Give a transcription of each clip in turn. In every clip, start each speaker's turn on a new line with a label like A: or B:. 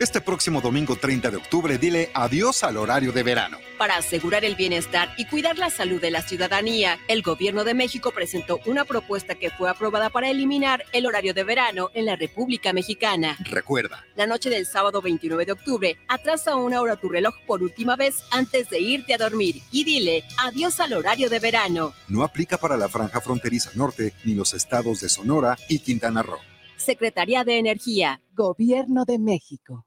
A: Este próximo domingo 30 de octubre dile adiós al horario de verano.
B: Para asegurar el bienestar y cuidar la salud de la ciudadanía, el Gobierno de México presentó una propuesta que fue aprobada para eliminar el horario de verano en la República Mexicana.
A: Recuerda.
B: La noche del sábado 29 de octubre, atrasa una hora tu reloj por última vez antes de irte a dormir y dile adiós al horario de verano.
A: No aplica para la franja fronteriza norte ni los estados de Sonora y Quintana Roo.
B: Secretaría de Energía.
C: Gobierno de México.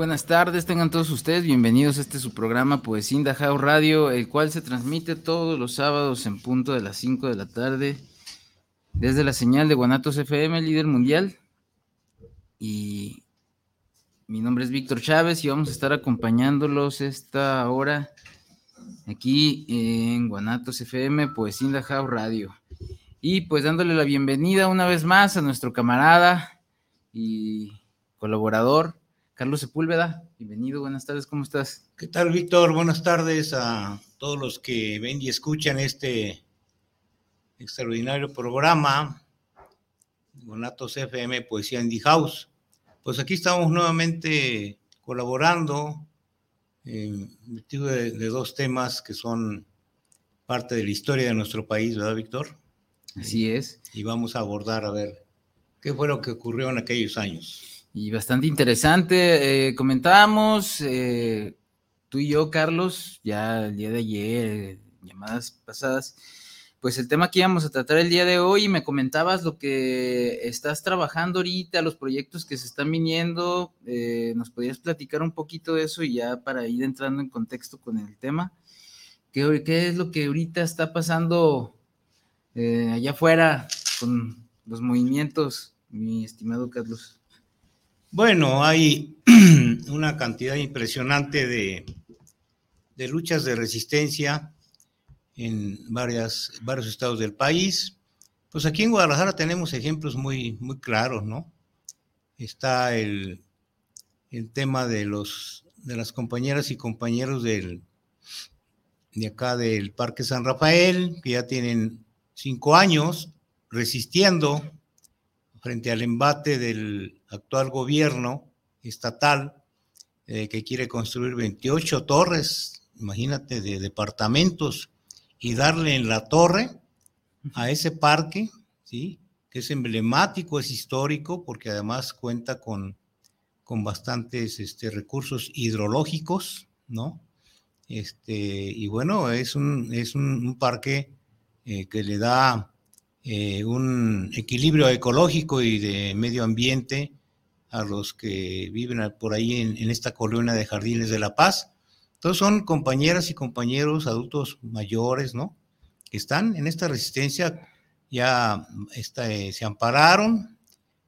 D: buenas tardes, tengan todos ustedes bienvenidos a este su programa Poesía Indajao Radio, el cual se transmite todos los sábados en punto de las 5 de la tarde desde la señal de Guanatos FM, líder mundial. Y mi nombre es Víctor Chávez y vamos a estar acompañándolos esta hora aquí en Guanatos FM, Poesía Indajao Radio. Y pues dándole la bienvenida una vez más a nuestro camarada y colaborador Carlos Sepúlveda, bienvenido, buenas tardes, ¿cómo estás?
E: ¿Qué tal, Víctor? Buenas tardes a todos los que ven y escuchan este extraordinario programa, Gonatos FM Poesía Indie House. Pues aquí estamos nuevamente colaborando en virtud de, de dos temas que son parte de la historia de nuestro país, ¿verdad, Víctor?
D: Así es.
E: Y vamos a abordar a ver qué fue lo que ocurrió en aquellos años
D: y bastante interesante. Eh, comentábamos, eh, tú y yo, Carlos, ya el día de ayer, llamadas pasadas, pues el tema que íbamos a tratar el día de hoy, me comentabas lo que estás trabajando ahorita, los proyectos que se están viniendo, eh, nos podías platicar un poquito de eso y ya para ir entrando en contexto con el tema. ¿Qué, qué es lo que ahorita está pasando allá afuera con los movimientos, mi estimado Carlos?
E: Bueno, hay una cantidad impresionante de, de, luchas de resistencia en varias, varios estados del país. Pues aquí en Guadalajara tenemos ejemplos muy, muy claros, ¿no? Está el, el tema de, los, de las compañeras y compañeros del, de acá del Parque San Rafael, que ya tienen cinco años resistiendo frente al embate del actual gobierno estatal eh, que quiere construir 28 torres, imagínate, de departamentos y darle en la torre a ese parque, ¿sí? que es emblemático, es histórico, porque además cuenta con, con bastantes este, recursos hidrológicos, ¿no? Este, y bueno, es un, es un, parque eh, que le da eh, un equilibrio ecológico y de medio ambiente a los que viven por ahí en, esta colonia de Jardines de la Paz. Entonces son compañeras y compañeros adultos mayores, ¿no? Que están en esta resistencia, ya eh, se ampararon,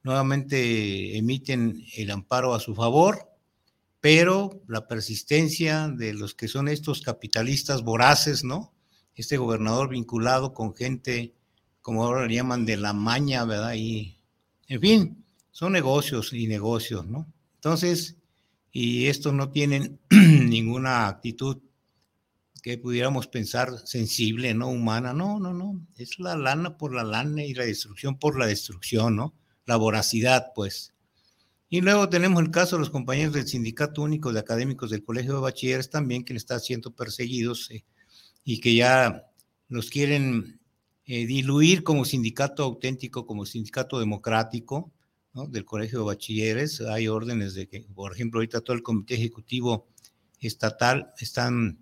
E: nuevamente emiten el amparo a su favor, pero la persistencia de los que son estos capitalistas voraces, ¿no? Este gobernador vinculado con gente como ahora le llaman, de la maña, ¿verdad? Y, en fin, son negocios y negocios, ¿no? Entonces, y estos no tienen ninguna actitud que pudiéramos pensar sensible, ¿no? Humana, no, no, no, es la lana por la lana y la destrucción por la destrucción, ¿no? La voracidad, pues. Y luego tenemos el caso de los compañeros del Sindicato Único de Académicos del Colegio de Bachilleres también, que están siendo perseguidos eh, y que ya los quieren eh, diluir como sindicato auténtico, como sindicato democrático del Colegio de Bachilleres. Hay órdenes de que, por ejemplo, ahorita todo el Comité Ejecutivo Estatal están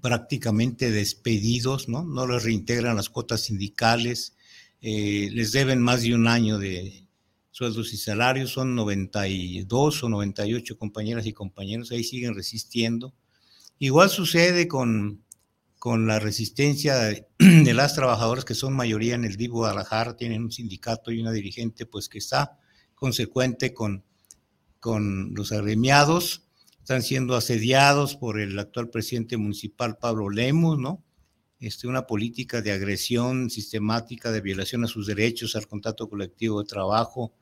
E: prácticamente despedidos, ¿no? No les reintegran las cuotas sindicales, eh, les deben más de un año de sueldos y salarios, son 92 o 98 compañeras y compañeros, ahí siguen resistiendo. Igual sucede con, con la resistencia de, las trabajadoras que son mayoría en el DIV Guadalajara, tienen un sindicato y una dirigente pues que está consecuente con, con los agremiados, están siendo asediados por el actual presidente municipal Pablo Lemos, ¿no? Este, una política de agresión sistemática, de violación a sus derechos, al contrato colectivo de trabajo,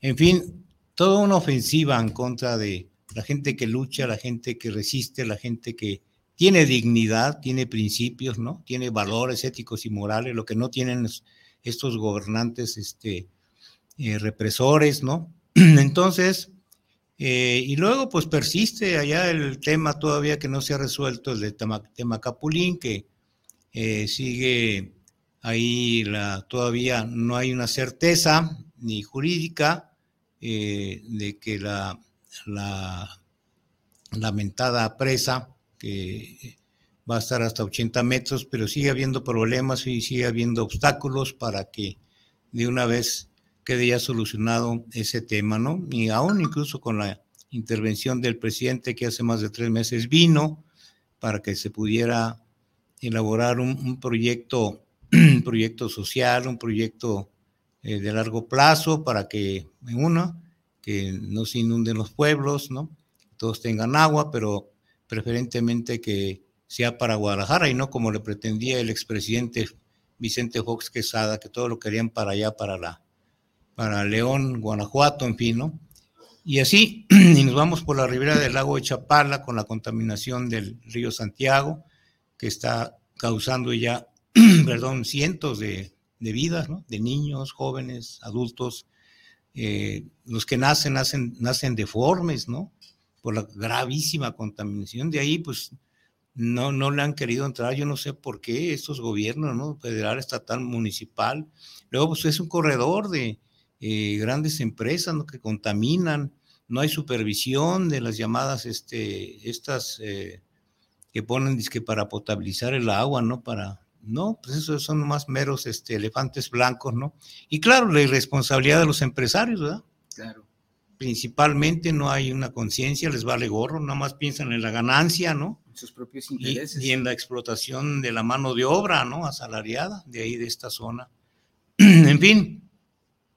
E: en fin, toda una ofensiva en contra de la gente que lucha, la gente que resiste, la gente que tiene dignidad, tiene principios, ¿no? Tiene valores éticos y morales, lo que no tienen estos gobernantes este, eh, represores, ¿no? Entonces, eh, y luego pues persiste allá el tema todavía que no se ha resuelto, el de Temacapulín, que eh, sigue ahí la, todavía no hay una certeza ni jurídica de que la, la lamentada presa, que va a estar hasta 80 metros, pero sigue habiendo problemas y sigue habiendo obstáculos para que de una vez quede ya solucionado ese tema, ¿no? Y aún incluso con la intervención del presidente que hace más de tres meses vino para que se pudiera elaborar un, proyecto, un proyecto social, un proyecto eh, de largo plazo para que, uno, que no se inunden los pueblos, ¿no? Todos tengan agua, pero preferentemente que sea para Guadalajara y no como le pretendía el expresidente Vicente Fox Quesada, que todo lo querían para allá, para la, para León, Guanajuato, en fin, ¿no? Y así, y nos vamos por la ribera del lago de Chapala con la contaminación del río Santiago, que está causando ya, perdón, cientos de, de vidas, ¿no? de niños, jóvenes, adultos. Eh, los que nacen, nacen, nacen deformes, ¿no? Por la gravísima contaminación. De ahí, pues, no, no le han querido entrar. Yo no sé por qué estos gobiernos, ¿no? Federal, estatal, municipal. Luego, pues, es un corredor de eh, grandes empresas, ¿no? Que contaminan. No hay supervisión de las llamadas, este, estas eh, que ponen, disque para potabilizar el agua, ¿no? Para no, pues esos son más meros este, elefantes blancos, ¿no? Y claro, la irresponsabilidad de los empresarios, ¿verdad?
D: Claro.
E: Principalmente no hay una conciencia, les vale gorro, nada más piensan en la ganancia, ¿no?
D: En sus propios intereses.
E: Y, en la explotación de la mano de obra, ¿no? Asalariada de ahí, de esta zona. en fin,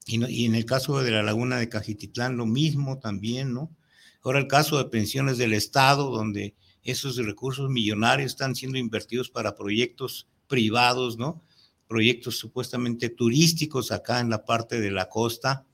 E: y, y en el caso de la laguna de Cajititlán, lo mismo también, ¿no? Ahora el caso de pensiones del Estado, donde esos recursos millonarios están siendo invertidos para proyectos privados, ¿no? Proyectos supuestamente turísticos acá en la parte de la costa.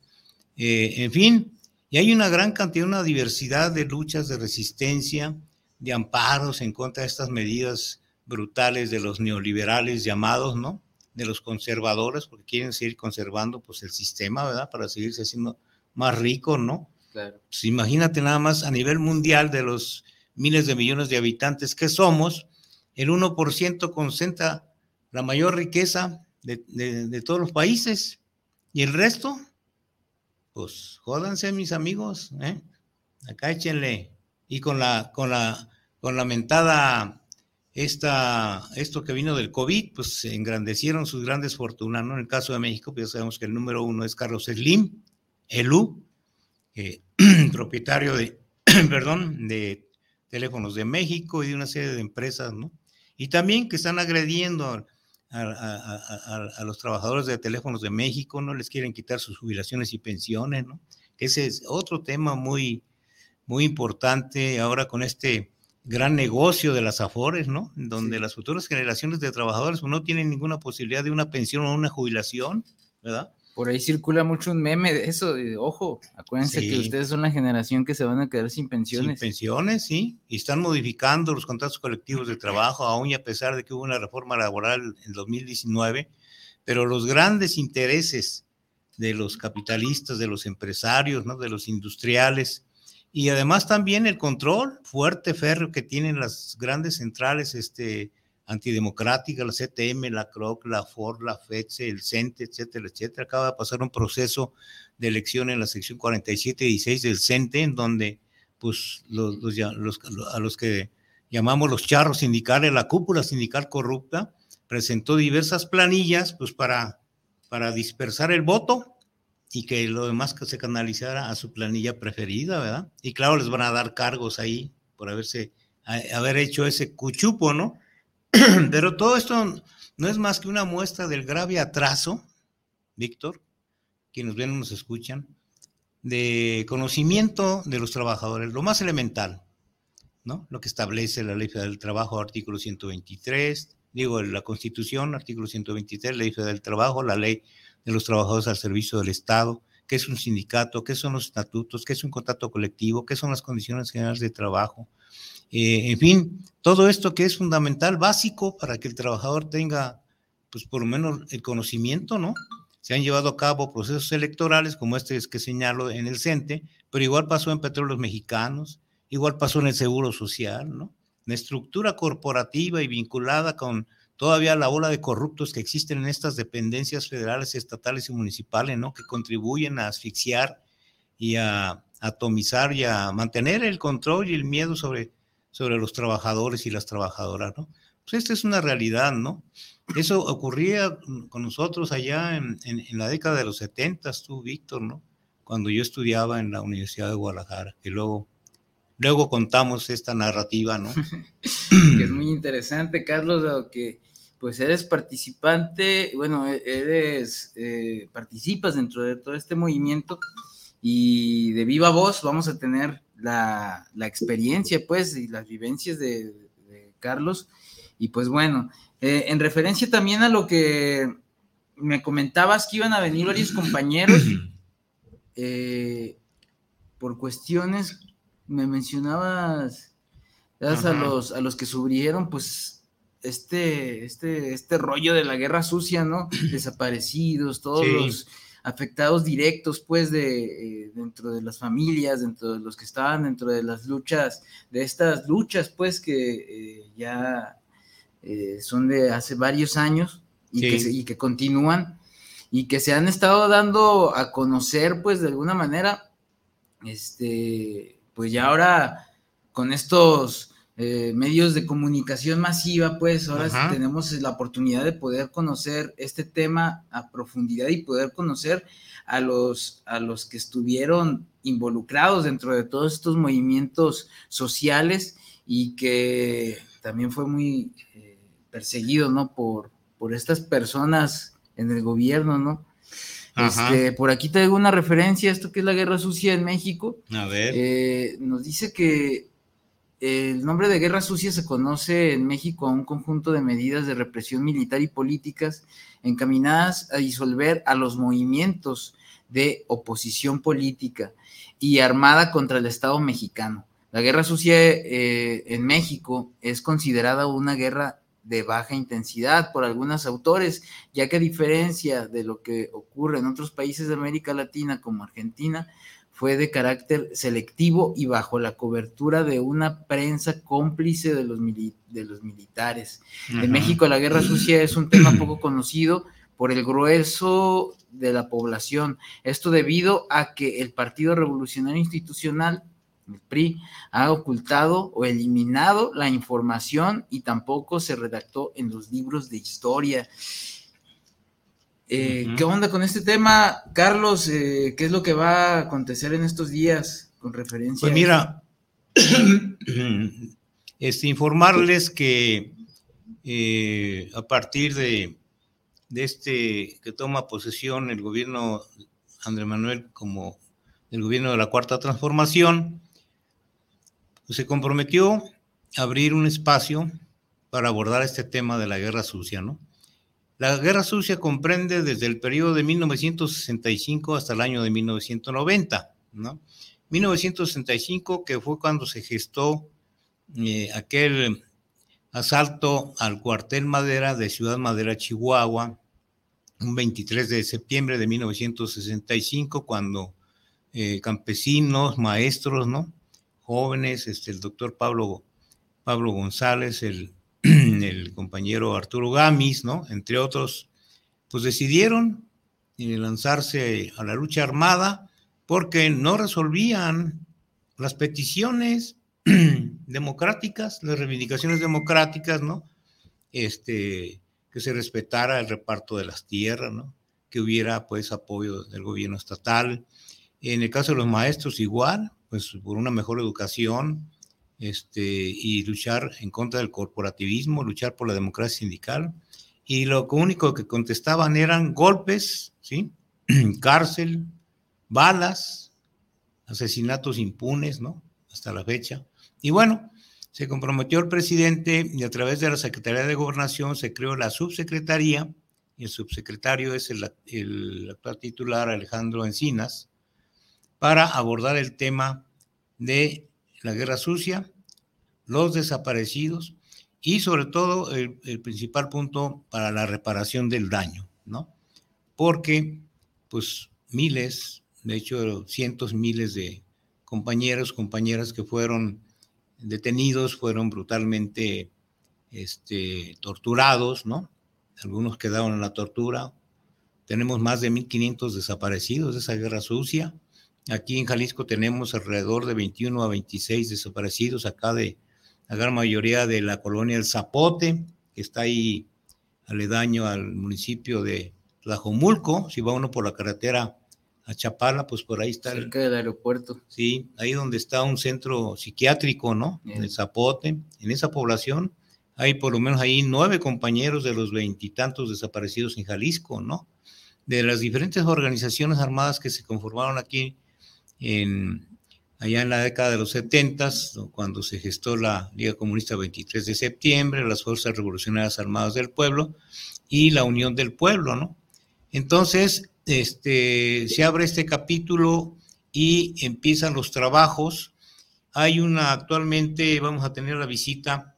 E: Eh, en fin, y hay una gran cantidad, una diversidad de luchas de resistencia, de amparos en contra de estas medidas brutales de los neoliberales llamados, ¿no? De los conservadores, porque quieren seguir conservando pues el sistema, ¿verdad? Para seguirse haciendo más rico, ¿no?
D: Claro.
E: Pues imagínate nada más a nivel mundial de los miles de millones de habitantes que somos, el 1% concentra la mayor riqueza de, todos los países. Y el resto, pues jódanse mis amigos, ¿eh? acá échenle. Y con la, con la, con la mentada, esta, esto que vino del COVID, pues engrandecieron sus grandes fortunas, ¿no? En el caso de México, pues ya sabemos que el número uno es Carlos Slim, Elú, propietario de, perdón, de Teléfonos de México y de una serie de empresas, ¿no? Y también que están agrediendo a, los trabajadores de teléfonos de México, no les quieren quitar sus jubilaciones y pensiones, ¿no? Ese es otro tema muy, muy importante ahora con este gran negocio de las AFORES, ¿no? Donde las futuras generaciones de trabajadores no tienen ninguna posibilidad de una pensión o una jubilación, ¿verdad?
D: Por ahí circula mucho un meme de eso, ojo, acuérdense que ustedes son la generación que se van a quedar sin pensiones.
E: Sin pensiones, sí, y están modificando los contratos colectivos de trabajo, aún y a pesar de que hubo una reforma laboral en 2019, pero los grandes intereses de los capitalistas, de los empresarios, ¿no? de los industriales, y además también el control fuerte, férreo que tienen las grandes centrales este, antidemocrática, la CTM, la CROC, la FOR, la FEDSE, el CENTE, etcétera, etcétera. Acaba de pasar un proceso de elección en la sección 47 y 16 del CENTE, en donde pues los, a los que llamamos los charros sindicales, la cúpula sindical corrupta, presentó diversas planillas pues para, para dispersar el voto y que lo demás que se canalizara a su planilla preferida, ¿verdad? Y claro, les van a dar cargos ahí por haberse, haber hecho ese cuchupo, ¿no? Pero todo esto no es más que una muestra del grave atraso, Víctor, quienes ven nos escuchan, de conocimiento de los trabajadores, lo más elemental, ¿no? Lo que establece la Ley Federal del Trabajo, artículo 123, digo, la Constitución, artículo 123, Ley Federal del Trabajo, la Ley de los Trabajadores al Servicio del Estado, qué es un sindicato, qué son los estatutos, qué es un contrato colectivo, qué son las condiciones generales de trabajo. Eh, en fin, todo esto que es fundamental, básico para que el trabajador tenga, pues por lo menos el conocimiento, ¿no? Se han llevado a cabo procesos electorales como este que señalo en el CENTE, pero igual pasó en Petróleos Mexicanos, igual pasó en el Seguro Social, ¿no? La estructura corporativa y vinculada con todavía la ola de corruptos que existen en estas dependencias federales, estatales y municipales, ¿no? Que contribuyen a asfixiar y a atomizar y a mantener el control y el miedo sobre, sobre los trabajadores y las trabajadoras, ¿no? Pues esta es una realidad, ¿no? Eso ocurría con nosotros allá en, en, la década de los 70, tú, Víctor, ¿no? Cuando yo estudiaba en la Universidad de Guadalajara, que luego luego contamos esta narrativa, ¿no?
D: que es muy interesante, Carlos, que pues eres participante, bueno, e-, eres, eh, participas dentro de todo este movimiento y de viva voz vamos a tener la, experiencia, pues, y las vivencias de, Carlos. Y pues bueno, eh, en referencia también a lo que me comentabas que iban a venir varios compañeros eh, por cuestiones, me mencionabas, a los, a los que subrieron, pues este, este, este rollo de la guerra sucia, ¿no? Desaparecidos, todos los afectados directos, pues, de eh, dentro de las familias, dentro de los que estaban dentro de las luchas, de estas luchas, pues, que eh, ya eh, son de hace varios años y, que y que continúan y que se han estado dando a conocer, pues, de alguna manera, este, pues ya ahora con estos eh, medios de comunicación masiva, pues ahora tenemos la oportunidad de poder conocer este tema a profundidad y poder conocer a los, a los que estuvieron involucrados dentro de todos estos movimientos sociales y que también fue muy eh, perseguido, ¿no? Por, por estas personas en el gobierno, ¿no? Este, por aquí traigo una referencia a esto que es la guerra sucia en México.
E: A ver.
D: Eh, nos dice que el nombre de guerra sucia se conoce en México a un conjunto de medidas de represión militar y políticas encaminadas a disolver a los movimientos de oposición política y armada contra el Estado mexicano. La guerra sucia eh, en México es considerada una guerra de baja intensidad por algunos autores, ya que a diferencia de lo que ocurre en otros países de América Latina como Argentina, fue de carácter selectivo y bajo la cobertura de una prensa cómplice de los, de los militares. En México la guerra sucia es un tema poco conocido por el grueso de la población. Esto debido a que el Partido Revolucionario Institucional, el PRI, ha ocultado o eliminado la información y tampoco se redactó en los libros de historia. Eh, ¿Qué onda con este tema, Carlos? Eh, ¿Qué es lo que va a acontecer en estos días con referencia?
E: Pues mira, este, informarles que eh, a partir de, de, este que toma posesión el gobierno Andrés Manuel como el gobierno de la Cuarta Transformación, pues se comprometió a abrir un espacio para abordar este tema de la guerra sucia, ¿no? La Guerra Sucia comprende desde el periodo de 1965 hasta el año de 1990, ¿no? 1965, que fue cuando se gestó eh, aquel asalto al cuartel Madera de Ciudad Madera, Chihuahua, un 23 de septiembre de 1965, cuando eh, campesinos, maestros, ¿no? Jóvenes, este, el doctor Pablo, Pablo González, el el compañero Arturo Gamis, ¿no? Entre otros, pues decidieron eh, lanzarse a la lucha armada porque no resolvían las peticiones democráticas, las reivindicaciones democráticas, ¿no? Este, que se respetara el reparto de las tierras, ¿no? que hubiera pues apoyo del gobierno estatal. En el caso de los maestros igual, pues por una mejor educación este, y luchar en contra del corporativismo, luchar por la democracia sindical. Y lo único que contestaban eran golpes, ¿sí? cárcel, balas, asesinatos impunes, ¿no? Hasta la fecha. Y bueno, se comprometió el presidente y a través de la Secretaría de Gobernación se creó la subsecretaría y el subsecretario es el, el actual titular Alejandro Encinas para abordar el tema de la guerra sucia, los desaparecidos y sobre todo el, principal punto para la reparación del daño, ¿no? Porque pues miles, de hecho cientos, miles de compañeros, compañeras que fueron detenidos, fueron brutalmente este, torturados, ¿no? Algunos quedaron en la tortura. Tenemos más de 1.500 desaparecidos de esa guerra sucia. Aquí en Jalisco tenemos alrededor de 21 a 26 desaparecidos, acá de la gran mayoría de la colonia El Zapote, que está ahí aledaño al municipio de Tlajomulco. Si va uno por la carretera a Chapala, pues por ahí está.
D: Cerca del aeropuerto.
E: Sí, ahí donde está un centro psiquiátrico, ¿no? En el Zapote. En esa población hay por lo menos ahí nueve compañeros de los veintitantos desaparecidos en Jalisco, ¿no? De las diferentes organizaciones armadas que se conformaron aquí en, allá en la década de los 70, cuando se gestó la Liga Comunista 23 de septiembre, las Fuerzas Revolucionarias Armadas del Pueblo y la Unión del Pueblo, ¿no? Entonces, este, se abre este capítulo y empiezan los trabajos. Hay una, actualmente vamos a tener la visita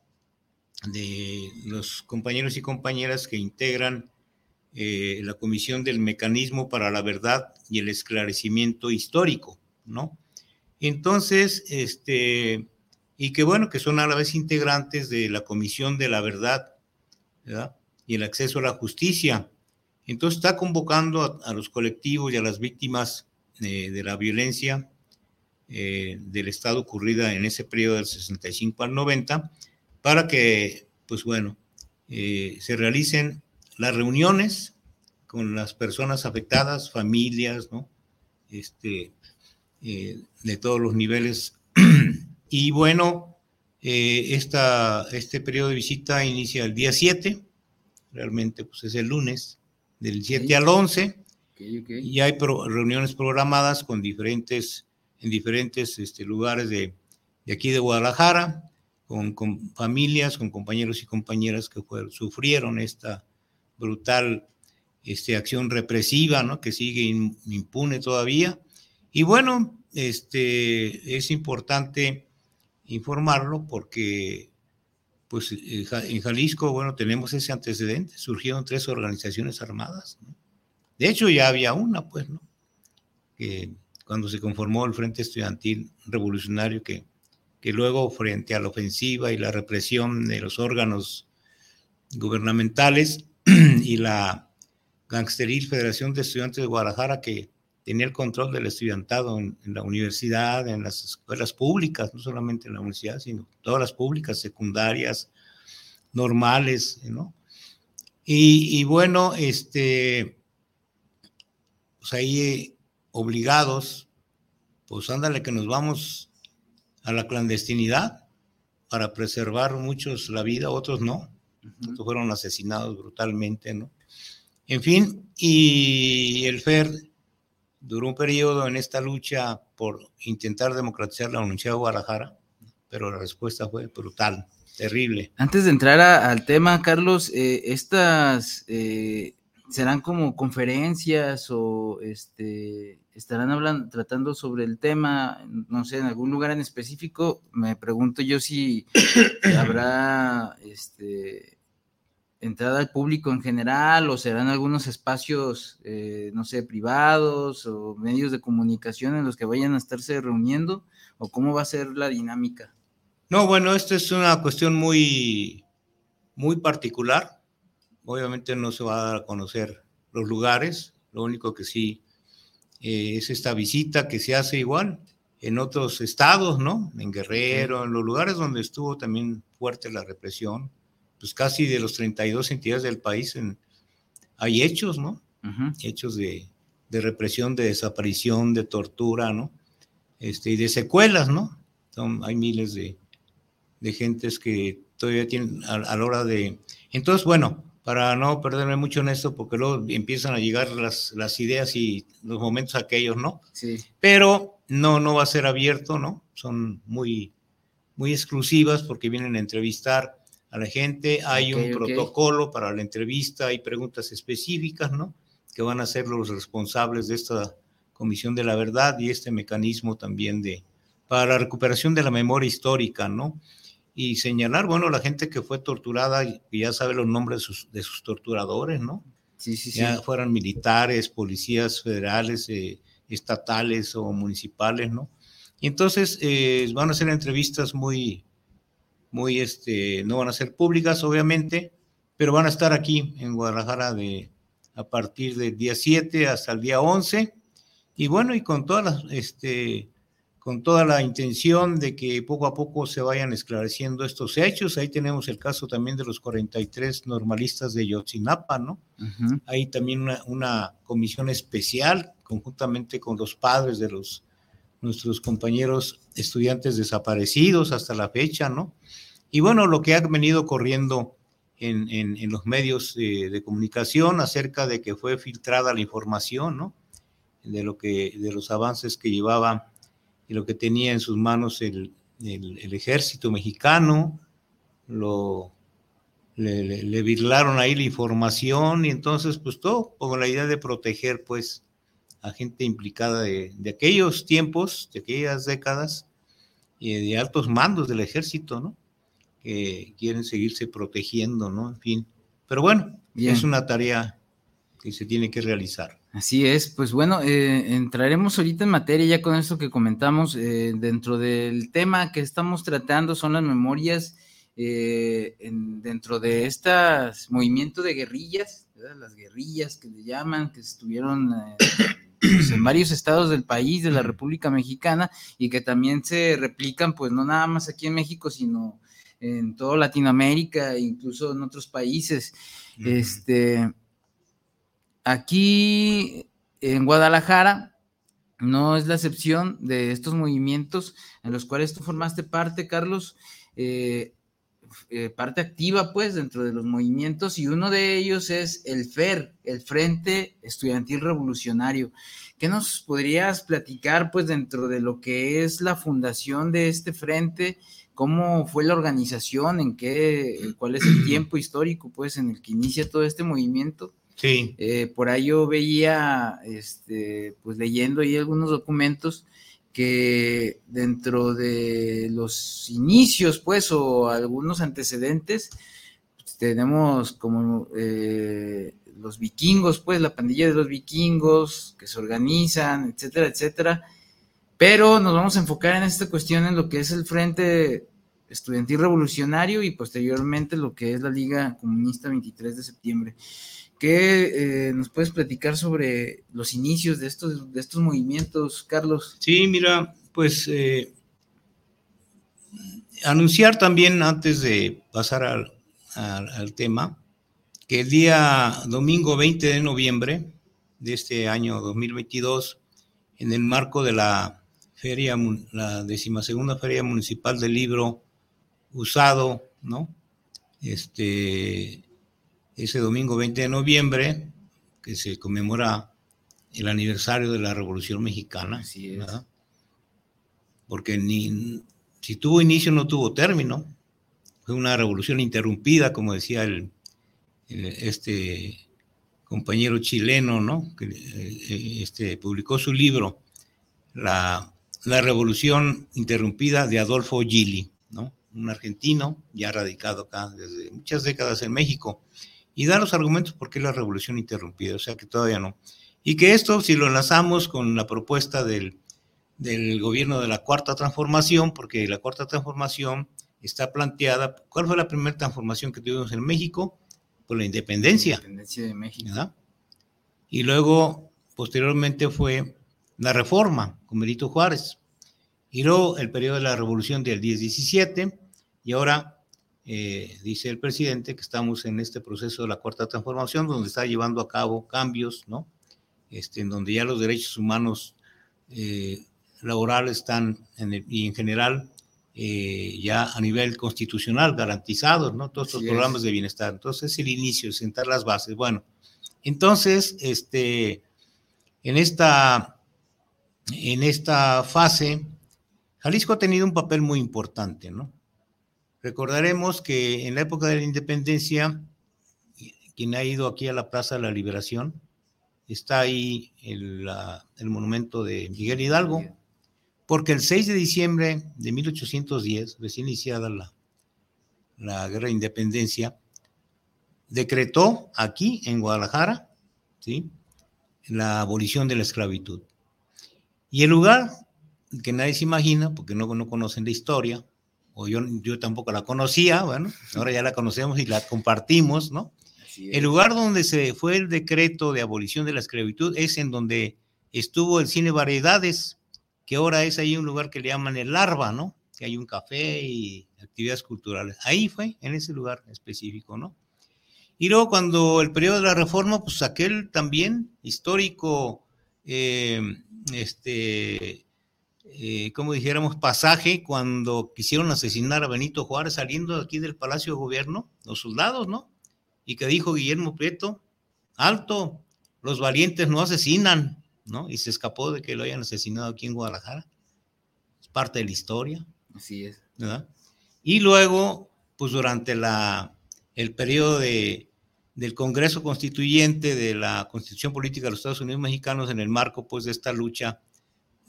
E: de los compañeros y compañeras que integran eh, la Comisión del Mecanismo para la Verdad y el Esclarecimiento Histórico, ¿no? Entonces, este, y que bueno, que son a la vez integrantes de la Comisión de la Verdad y el Acceso a la Justicia. Entonces está convocando a, los colectivos y a las víctimas eh, de la violencia eh, del Estado ocurrida en ese periodo del 65 al 90 para que, pues bueno, eh, se realicen las reuniones con las personas afectadas, familias, ¿no? Este, de todos los niveles. y bueno, esta, este periodo de visita inicia el día 7, realmente pues es el lunes, del 7 al 11. Y hay reuniones programadas con diferentes, en diferentes este, lugares de, de, aquí de Guadalajara, con, con, familias, con compañeros y compañeras que sufrieron esta brutal este, acción represiva, ¿no? que sigue impune todavía. Y bueno, este, es importante informarlo porque pues en Jalisco, bueno, tenemos ese antecedente, surgieron tres organizaciones armadas. De hecho, ya había una, pues, ¿no? Que cuando se conformó el Frente Estudiantil Revolucionario, que, que luego, frente a la ofensiva y la represión de los órganos gubernamentales y la gangsteril Federación de Estudiantes de Guadalajara, que tenía el control del estudiantado en, la universidad, en las escuelas públicas, no solamente en la universidad, sino todas las públicas, secundarias, normales, ¿no? Y, bueno, este, pues ahí eh, obligados, pues ándale que nos vamos a la clandestinidad para preservar muchos la vida, otros no. Otros fueron asesinados brutalmente, ¿no? En fin, y el FER duró un periodo en esta lucha por intentar democratizar la Universidad de Guadalajara, pero la respuesta fue brutal, terrible.
D: Antes de entrar al tema, Carlos, eh, estas eh, serán como conferencias o este estarán hablando, tratando sobre el tema, no sé, en algún lugar en específico. Me pregunto yo si habrá este entrada al público en general o serán algunos espacios, eh, no sé, privados o medios de comunicación en los que vayan a estarse reuniendo o cómo va a ser la dinámica?
E: No, bueno, esto es una cuestión muy, muy particular. Obviamente no se va a dar a conocer los lugares, lo único que sí eh, es esta visita que se hace igual en otros estados, ¿no? En Guerrero, en los lugares donde estuvo también fuerte la represión, pues casi de los 32 entidades del país en, hay hechos, ¿no? hechos de, represión, de desaparición, de tortura, ¿no? Este, y de secuelas, ¿no? hay miles de, de gentes que todavía tienen a, la hora de... Entonces, bueno, para no perderme mucho en esto, porque luego empiezan a llegar las, las ideas y los momentos aquellos, ¿no?
D: Sí.
E: Pero no, no va a ser abierto, ¿no? Son muy, muy exclusivas porque vienen a entrevistar a la gente, hay un protocolo para la entrevista, hay preguntas específicas, ¿no? Que van a ser los responsables de esta Comisión de la Verdad y este mecanismo también de, para la recuperación de la memoria histórica, ¿no? Y señalar, bueno, la gente que fue torturada, y ya sabe los nombres de sus, de sus torturadores, ¿no?
D: Sí, sí, sí.
E: Ya fueran militares, policías federales, eh, estatales o municipales, ¿no? Y entonces eh, van a ser entrevistas muy, muy, este, no van a ser públicas, obviamente, pero van a estar aquí en Guadalajara de, a partir del día 7 hasta el día 11. Y bueno, y con todas las, este, con toda la intención de que poco a poco se vayan esclareciendo estos hechos. Ahí tenemos el caso también de los 43 normalistas de Yotzinapa, ¿no? Hay también una, una, comisión especial conjuntamente con los padres de los nuestros compañeros estudiantes desaparecidos hasta la fecha, ¿no? Y bueno, lo que ha venido corriendo en, en, los medios de, comunicación acerca de que fue filtrada la información, ¿no? De lo que, de los avances que llevaba y lo que tenía en sus manos el, el, ejército mexicano, lo, le, le, le, virlaron ahí la información y entonces pues todo con la idea de proteger pues a gente implicada de, de aquellos tiempos, de aquellas décadas, y de altos mandos del ejército, ¿no? Que quieren seguirse protegiendo, ¿no? En fin. Pero bueno, es una tarea que se tiene que realizar.
D: Así es, pues bueno, eh, entraremos ahorita en materia ya con esto que comentamos. Eh, dentro del tema que estamos tratando son las memorias eh, dentro de este movimiento de guerrillas, las guerrillas que le llaman, que estuvieron pues, en varios estados del país, de la República Mexicana, y que también se replican, pues no nada más aquí en México, sino en toda Latinoamérica, incluso en otros países. Este, aquí en Guadalajara no es la excepción de estos movimientos en los cuales tú formaste parte, Carlos. Eh, eh, parte activa, pues, dentro de los movimientos, y uno de ellos es el FER, el Frente Estudiantil Revolucionario. ¿Qué nos podrías platicar, pues, dentro de lo que es la fundación de este frente? ¿Cómo fue la organización? ¿En qué, cuál es el tiempo histórico, pues, en el que inicia todo este movimiento?
E: Sí.
D: Eh, por ahí yo veía, este, pues, leyendo ahí algunos documentos, que dentro de los inicios, pues, o algunos antecedentes, pues, tenemos como eh, los vikingos, pues, la pandilla de los vikingos que se organizan, etcétera, etcétera. Pero nos vamos a enfocar en esta cuestión en lo que es el Frente Estudiantil Revolucionario y posteriormente lo que es la Liga Comunista 23 de septiembre. ¿Qué eh, nos puedes platicar sobre los inicios de estos, de estos movimientos, Carlos?
E: Sí, mira, pues eh, anunciar también antes de pasar al, al, tema que el día domingo 20 de noviembre de este año 2022, en el marco de la feria, la decimasegunda feria municipal del libro usado, ¿no? Este, ese domingo 20 de noviembre, que se conmemora el aniversario de la Revolución Mexicana.
D: Así
E: Porque ni, si tuvo inicio no tuvo término. Fue una revolución interrumpida, como decía el, este compañero chileno, ¿no? Que eh, este, publicó su libro, la, la Revolución Interrumpida de Adolfo Gili, ¿no? Un argentino ya radicado acá desde muchas décadas en México y da los argumentos por qué la revolución interrumpida, o sea que todavía no. Y que esto, si lo enlazamos con la propuesta del, del gobierno de la cuarta transformación, porque la cuarta transformación está planteada, ¿cuál fue la primera transformación que tuvimos en México? Por la independencia.
D: La independencia de México.
E: ¿verdad? Y luego, posteriormente fue la reforma con Benito Juárez. Y luego el periodo de la revolución del 10-17 y ahora eh, dice el presidente que estamos en este proceso de la cuarta transformación, donde está llevando a cabo cambios, ¿no? Este, en donde ya los derechos humanos eh, laborales están, en y en general, eh, ya a nivel constitucional garantizados, ¿no? Todos estos programas de bienestar. Entonces, es el inicio, sentar las bases. Bueno, entonces, este, en esta, en esta fase, Jalisco ha tenido un papel muy importante, ¿no? Recordaremos que en la época de la independencia, quien ha ido aquí a la Plaza de la Liberación, está ahí el, el monumento de Miguel Hidalgo, porque el 6 de diciembre de 1810, recién iniciada la, la guerra de independencia, decretó aquí en Guadalajara ¿sí? la abolición de la esclavitud. Y el lugar que nadie se imagina, porque no, no conocen la historia, o yo, yo tampoco la conocía, bueno, ahora ya la conocemos y la compartimos, ¿no? El lugar donde se fue el decreto de abolición de la esclavitud es en donde estuvo el cine Variedades, que ahora es ahí un lugar que le llaman el Larva, ¿no? Que hay un café y actividades culturales. Ahí fue, en ese lugar específico, ¿no? Y luego cuando el periodo de la reforma, pues aquel también histórico, eh, este, eh, como dijéramos, pasaje cuando quisieron asesinar a Benito Juárez saliendo aquí del Palacio de Gobierno, los soldados, ¿no? Y que dijo Guillermo Prieto, alto, los valientes no asesinan, ¿no? Y se escapó de que lo hayan asesinado aquí en Guadalajara. Es parte de la historia.
D: Así es.
E: ¿verdad? Y luego, pues durante la, el periodo de, del Congreso Constituyente de la Constitución Política de los Estados Unidos Mexicanos en el marco, pues, de esta lucha,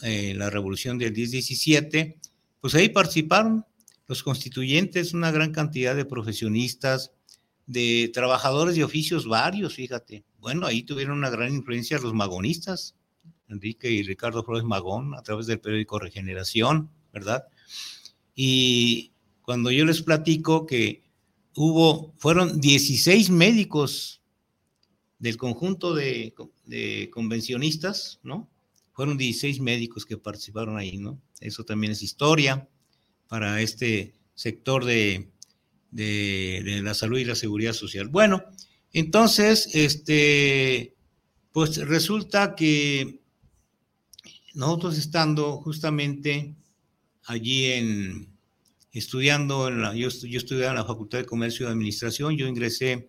E: eh, la revolución del 10-17, pues ahí participaron los constituyentes, una gran cantidad de profesionistas, de trabajadores de oficios varios, fíjate. Bueno, ahí tuvieron una gran influencia los magonistas, Enrique y Ricardo Flores Magón, a través del periódico Regeneración, ¿verdad? Y cuando yo les platico que hubo, fueron 16 médicos del conjunto de, convencionistas, ¿no? Fueron 16 médicos que participaron ahí, ¿no? Eso también es historia para este sector de, de, la salud y la seguridad social. Bueno, entonces, este, pues resulta que nosotros estando justamente allí en estudiando, en la, yo, yo estudiaba en la Facultad de Comercio y Administración, yo ingresé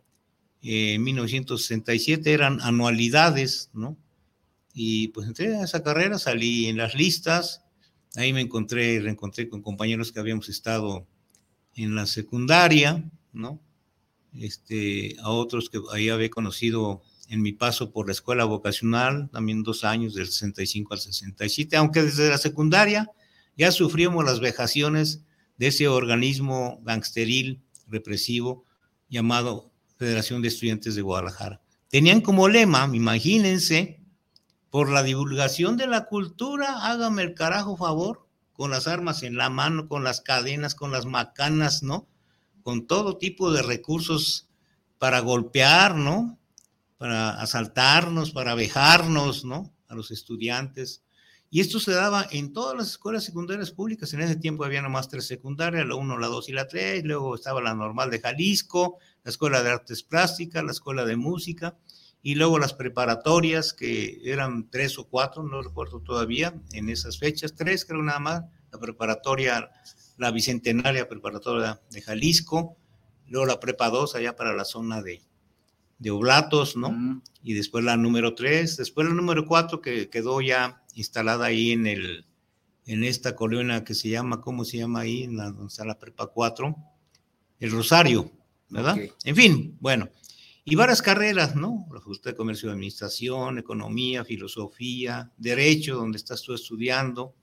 E: en 1967, eran anualidades, ¿no? Y pues entré a esa carrera, salí en las listas, ahí me encontré, reencontré con compañeros que habíamos estado en la secundaria, ¿no? Este, a otros que ahí había conocido en mi paso por la escuela vocacional, también dos años, del 65 al 67, aunque desde la secundaria ya sufrimos las vejaciones de ese organismo gangsteril represivo llamado Federación de Estudiantes de Guadalajara. Tenían como lema, imagínense, por la divulgación de la cultura, hágame el carajo favor, con las armas en la mano, con las cadenas, con las macanas, ¿no? Con todo tipo de recursos para golpear, ¿no? para asaltarnos, para vejarnos, ¿no? A los estudiantes. Y esto se daba en todas las escuelas secundarias públicas. En ese tiempo había nomás tres secundarias, la 1, la 2 y la 3. Luego estaba la normal de Jalisco, la Escuela de Artes Plásticas, la Escuela de Música. Y luego las preparatorias, que eran tres o cuatro, no recuerdo todavía, en esas fechas. Tres creo nada más. La preparatoria, la Bicentenaria Preparatoria de Jalisco. Luego la Prepa 2 allá para la zona de, de Oblatos, ¿no? Y después la número 3, después la número 4 que quedó ya instalada ahí en el en esta colonia que se llama, ¿cómo se llama ahí? En la, donde está la prepa 4, el Rosario, ¿verdad? En fin, bueno, y varias carreras, ¿no? La Facultad de Comercio y Administración, Economía, Filosofía, Derecho, donde estás tú estudiando,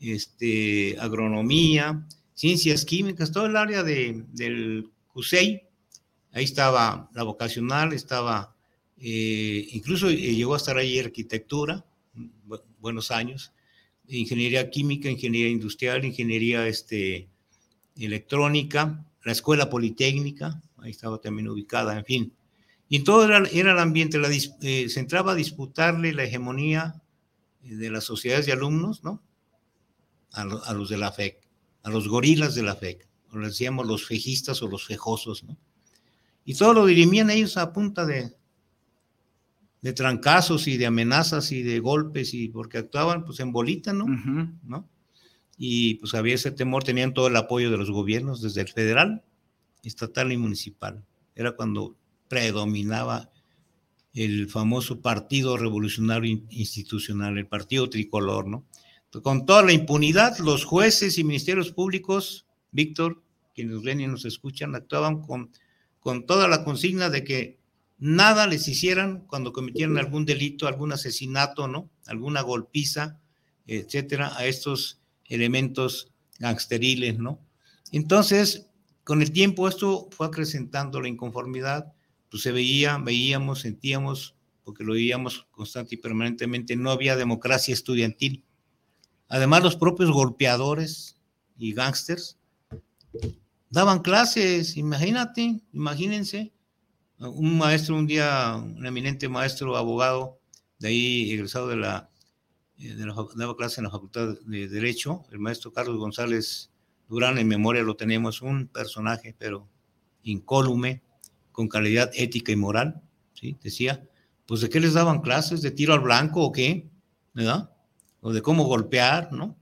E: este, Agronomía, Ciencias Químicas, todo el área de, del CUSEI, Ahí estaba la vocacional, estaba, eh, incluso eh, llegó a estar ahí arquitectura, buenos años, ingeniería química, ingeniería industrial, ingeniería este, electrónica, la escuela politécnica, ahí estaba también ubicada, en fin. Y todo era, el ambiente, la, eh, se entraba a disputarle la hegemonía de las sociedades de alumnos, ¿no? A, a, los de la FEC, a los gorilas de la FEC, o les decíamos los fejistas o los fejosos, ¿no? Y todo lo dirimían ellos a punta de, de trancazos y de amenazas y de golpes, y porque actuaban pues en bolita, ¿no? ¿no? Y pues había ese temor, tenían todo el apoyo de los gobiernos, desde el federal, estatal y municipal. Era cuando predominaba el famoso Partido Revolucionario Institucional, el Partido Tricolor, ¿no? Con toda la impunidad, los jueces y ministerios públicos, Víctor, quienes ven y nos escuchan, actuaban con, con toda la consigna de que nada les hicieran cuando cometieran algún delito, algún asesinato, ¿no? Alguna golpiza, etcétera, a estos elementos gangsteriles, ¿no? Entonces, con el tiempo esto fue acrecentando la inconformidad, pues se veía, veíamos, sentíamos, porque lo veíamos constante y permanentemente, no había democracia estudiantil. Además, los propios golpeadores y gángsters daban clases, imagínate, imagínense, un maestro un día, un eminente maestro abogado, de ahí egresado de la, eh, la daba clase en la Facultad de Derecho, el maestro Carlos González Durán, en memoria lo tenemos, un personaje, pero incólume, con calidad ética y moral, ¿sí? Decía, pues de qué les daban clases, de tiro al blanco o qué, ¿verdad? O de cómo golpear, ¿no?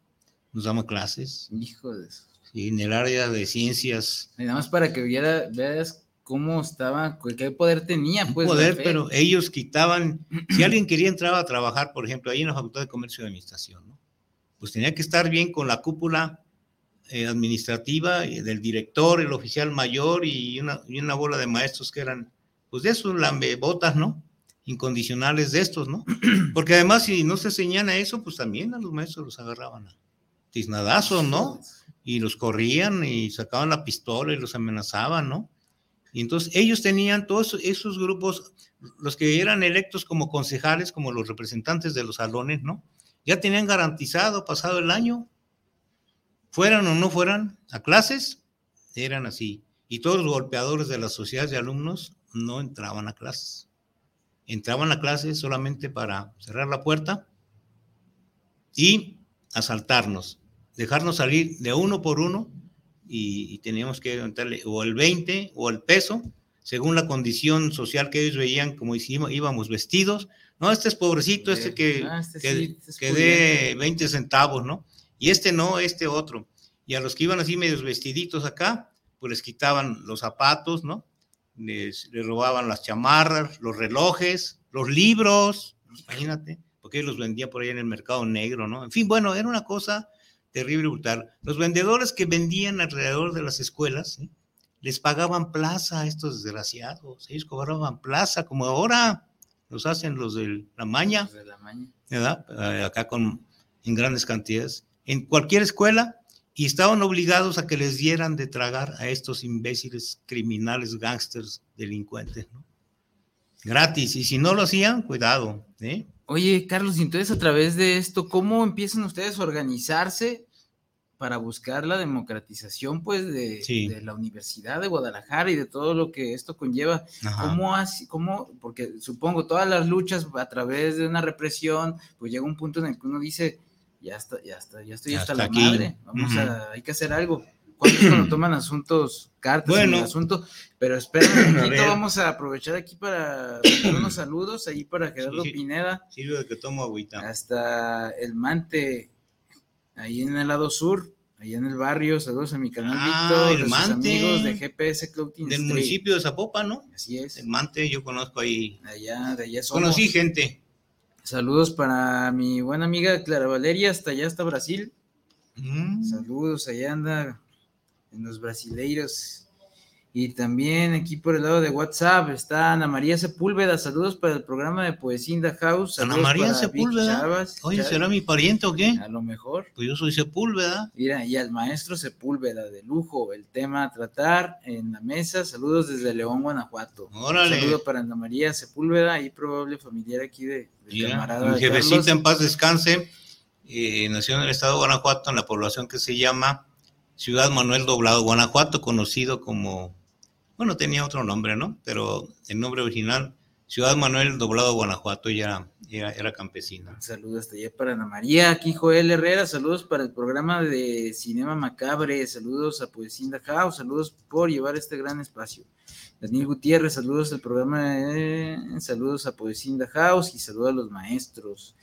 E: Nos daban clases.
D: Hijo de eso.
E: Sí, en el área de ciencias.
D: Y nada más para que viera, veas cómo estaba, qué poder tenía, pues.
E: Poder, pero ellos quitaban, si alguien quería entrar a trabajar, por ejemplo, ahí en la Facultad de Comercio y Administración, ¿no? Pues tenía que estar bien con la cúpula eh, administrativa eh, del director, el oficial mayor y una, y una bola de maestros que eran, pues de esos lambebotas, ¿no? Incondicionales de estos, ¿no? Porque además, si no se señala eso, pues también a los maestros los agarraban a tiznadazos, ¿no? Y los corrían y sacaban la pistola y los amenazaban, ¿no? Y entonces ellos tenían todos esos grupos, los que eran electos como concejales, como los representantes de los salones, ¿no? Ya tenían garantizado pasado el año, fueran o no fueran a clases, eran así. Y todos los golpeadores de las sociedades de alumnos no entraban a clases. Entraban a clases solamente para cerrar la puerta y asaltarnos, dejarnos salir de uno por uno y, teníamos que levantarle o el 20 o el peso, según la condición social que ellos veían, como hicimos, íbamos vestidos. No, este es pobrecito, este que, ah, este que, dé 20 centavos, ¿no? Y este no, este otro. Y a los que iban así medios vestiditos acá, pues les quitaban los zapatos, ¿no? Les, les robaban las chamarras, los relojes, los libros, imagínate, porque ellos los vendían por ahí en el mercado negro, ¿no? En fin, bueno, era una cosa terrible y brutal. Los vendedores que vendían alrededor de las escuelas les pagaban plaza a estos desgraciados. Ellos cobraban plaza, como ahora los hacen los de la maña, de la maña. ¿verdad? Eh, acá con, en grandes cantidades. En cualquier escuela y estaban obligados a que les dieran de tragar a estos imbéciles criminales, gángsters, delincuentes, ¿no? Gratis. Y si no lo hacían, cuidado, ¿eh?
D: Oye, Carlos, entonces a través de esto, ¿cómo empiezan ustedes a organizarse para buscar la democratización, pues, de, la Universidad de Guadalajara y de todo lo que esto conlleva? ¿Cómo así, cómo, porque supongo todas las luchas a través de una represión, pues llega un punto en el que uno dice, ya está, ya está, ya estoy hasta, la madre, vamos a, hay que hacer algo cuando toman asuntos, cartas en el asunto, pero espera un vamos a aprovechar aquí para unos saludos ahí para Gerardo Pineda.
E: Sirve de que tomo agüita.
D: Hasta el Mante, ahí en el lado sur, ahí en el barrio, saludos a mi canal ah, Víctor, amigos de GPS Clothing
E: Del municipio de Zapopan, ¿no?
D: Así es.
E: El Mante, yo conozco ahí.
D: Allá, de allá
E: somos. Conocí gente.
D: Saludos para mi buena amiga Clara Valeria, hasta allá, hasta Brasil. Mm. Saludos, allá anda en los brasileiros. Y también aquí por el lado de WhatsApp está Ana María Sepúlveda. Saludos para el programa de Poesía in the House.
E: Ana María Sepúlveda. Oye, ¿será mi pariente o qué?
D: A lo mejor.
E: Pues yo soy Sepúlveda.
D: Mira, y al maestro Sepúlveda de lujo, el tema a tratar en la mesa. Saludos desde León, Guanajuato.
E: Órale.
D: Un saludo para Ana María Sepúlveda y probable familiar aquí de, de camarada.
E: Mi jefecita en paz descanse. Eh, nació en el estado de Guanajuato, en la población que se llama Ciudad Manuel Doblado, Guanajuato, conocido como, bueno, tenía otro nombre, ¿no? Pero el nombre original Ciudad Manuel, doblado Guanajuato, ya era, era campesina.
D: Saludos hasta allá para Ana María, aquí Joel Herrera, saludos para el programa de Cinema Macabre, saludos a Poesía House, saludos por llevar este gran espacio. Daniel Gutiérrez, saludos al programa, saludos a Poesía House y saludos a los maestros.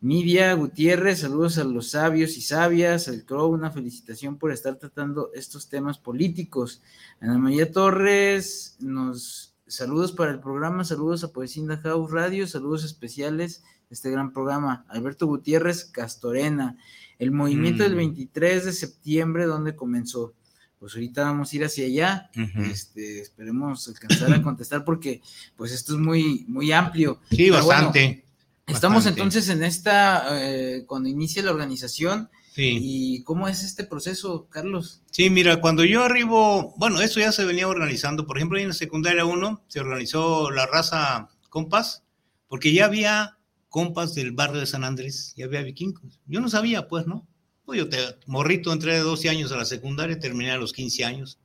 D: Nidia Gutiérrez, saludos a los sabios y sabias, al Crow, una felicitación por estar tratando estos temas políticos. Ana María Torres, nos saludos para el programa, saludos a Poesía House Radio, saludos especiales este gran programa. Alberto Gutiérrez, Castorena, el movimiento del 23 mm. de septiembre, ¿dónde comenzó? Pues ahorita vamos a ir hacia allá, este, esperemos alcanzar a contestar porque pues esto es muy, muy amplio.
E: Sí, bastante.
D: Estamos entonces en esta, eh, cuando inicia la organización. Sí. ¿Y cómo es este proceso, Carlos?
E: Sí, mira, cuando yo arribo, bueno, eso ya se venía organizando. Por ejemplo, en la secundaria 1 se organizó la raza Compas, porque ya había compas del barrio de San Andrés, ya había vikingos. Yo no sabía, pues, ¿no? Pues yo te, morrito, entré de 12 años a la secundaria, terminé a los 15 años.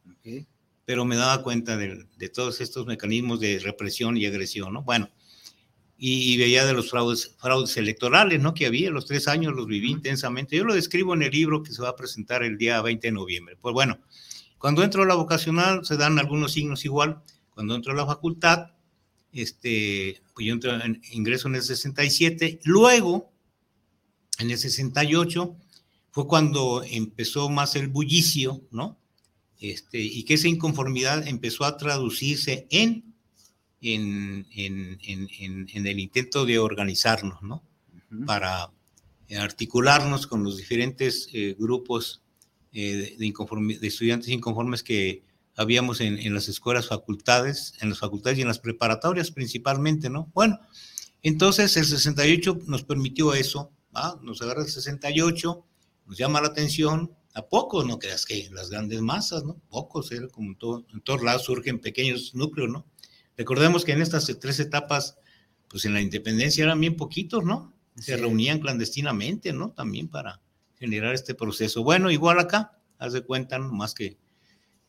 E: Pero me daba cuenta de, de todos estos mecanismos de represión y agresión, ¿no? Bueno, y, veía de los fraudes, fraudes electorales, ¿no? Que había, los tres años los viví intensamente. Yo lo describo en el libro que se va a presentar el día 20 de noviembre. Pues bueno, cuando entro a la vocacional se dan algunos signos igual. Cuando entro a la facultad, este, pues yo entro en, ingreso en el 67. Luego, en el 68, fue cuando empezó más el bullicio, ¿no? Este, y que esa inconformidad empezó a traducirse en en, el intento de organizarnos, ¿no? Para articularnos con los diferentes eh, grupos eh, de, de, estudiantes inconformes que habíamos en, las escuelas, facultades, en las facultades y en las preparatorias principalmente, ¿no? Bueno, entonces el 68 nos permitió eso, ¿va? Nos agarra el 68, nos llama la atención, a pocos, no creas que las grandes masas, ¿no? Pocos, era como en, todo, en todos lados surgen pequeños núcleos, ¿no? Recordemos que en estas tres etapas, pues en la independencia eran bien poquitos, ¿no? Se reunían clandestinamente, ¿no? También para generar este proceso. Bueno, igual acá, haz de cuenta, más que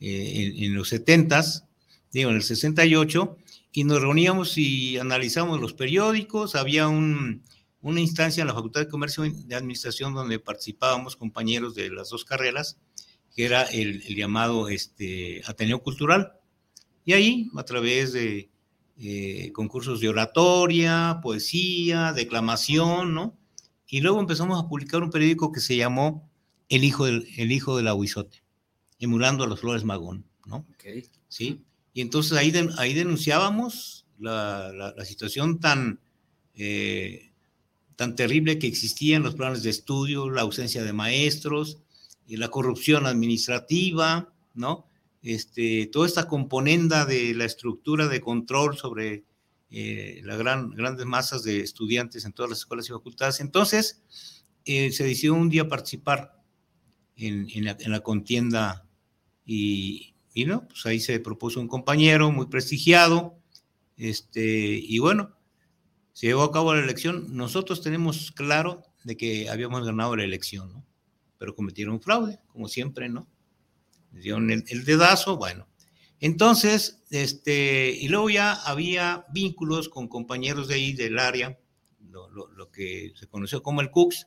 E: eh, en, los 70 digo, en el 68, y nos reuníamos y analizamos los periódicos, había una instancia en la Facultad de Comercio y de Administración donde participábamos compañeros de las dos carreras, que era el, el llamado este, Ateneo Cultural, y ahí, a través de eh, concursos de oratoria, poesía, declamación, ¿no? Y luego empezamos a publicar un periódico que se llamó El Hijo del, el hijo del Aguizote, emulando a los Flores Magón, ¿no? Sí. Y entonces ahí, ahí denunciábamos la, situación tan, eh, tan terrible que existía en los planes de estudio, la ausencia de maestros y la corrupción administrativa, ¿no? Este, toda esta componenda de la estructura de control sobre eh, las gran, grandes masas de estudiantes en todas las escuelas y facultades. Entonces, eh, se decidió un día participar en, la, contienda y, y, no, pues ahí se propuso un compañero muy prestigiado, este, y bueno, se llevó a cabo la elección. Nosotros tenemos claro de que habíamos ganado la elección, ¿no? Pero cometieron fraude, como siempre, ¿no? Dieron el, dedazo, bueno. Entonces, este, y luego ya había vínculos con compañeros de ahí del área, lo, que se conoció como el CUCS.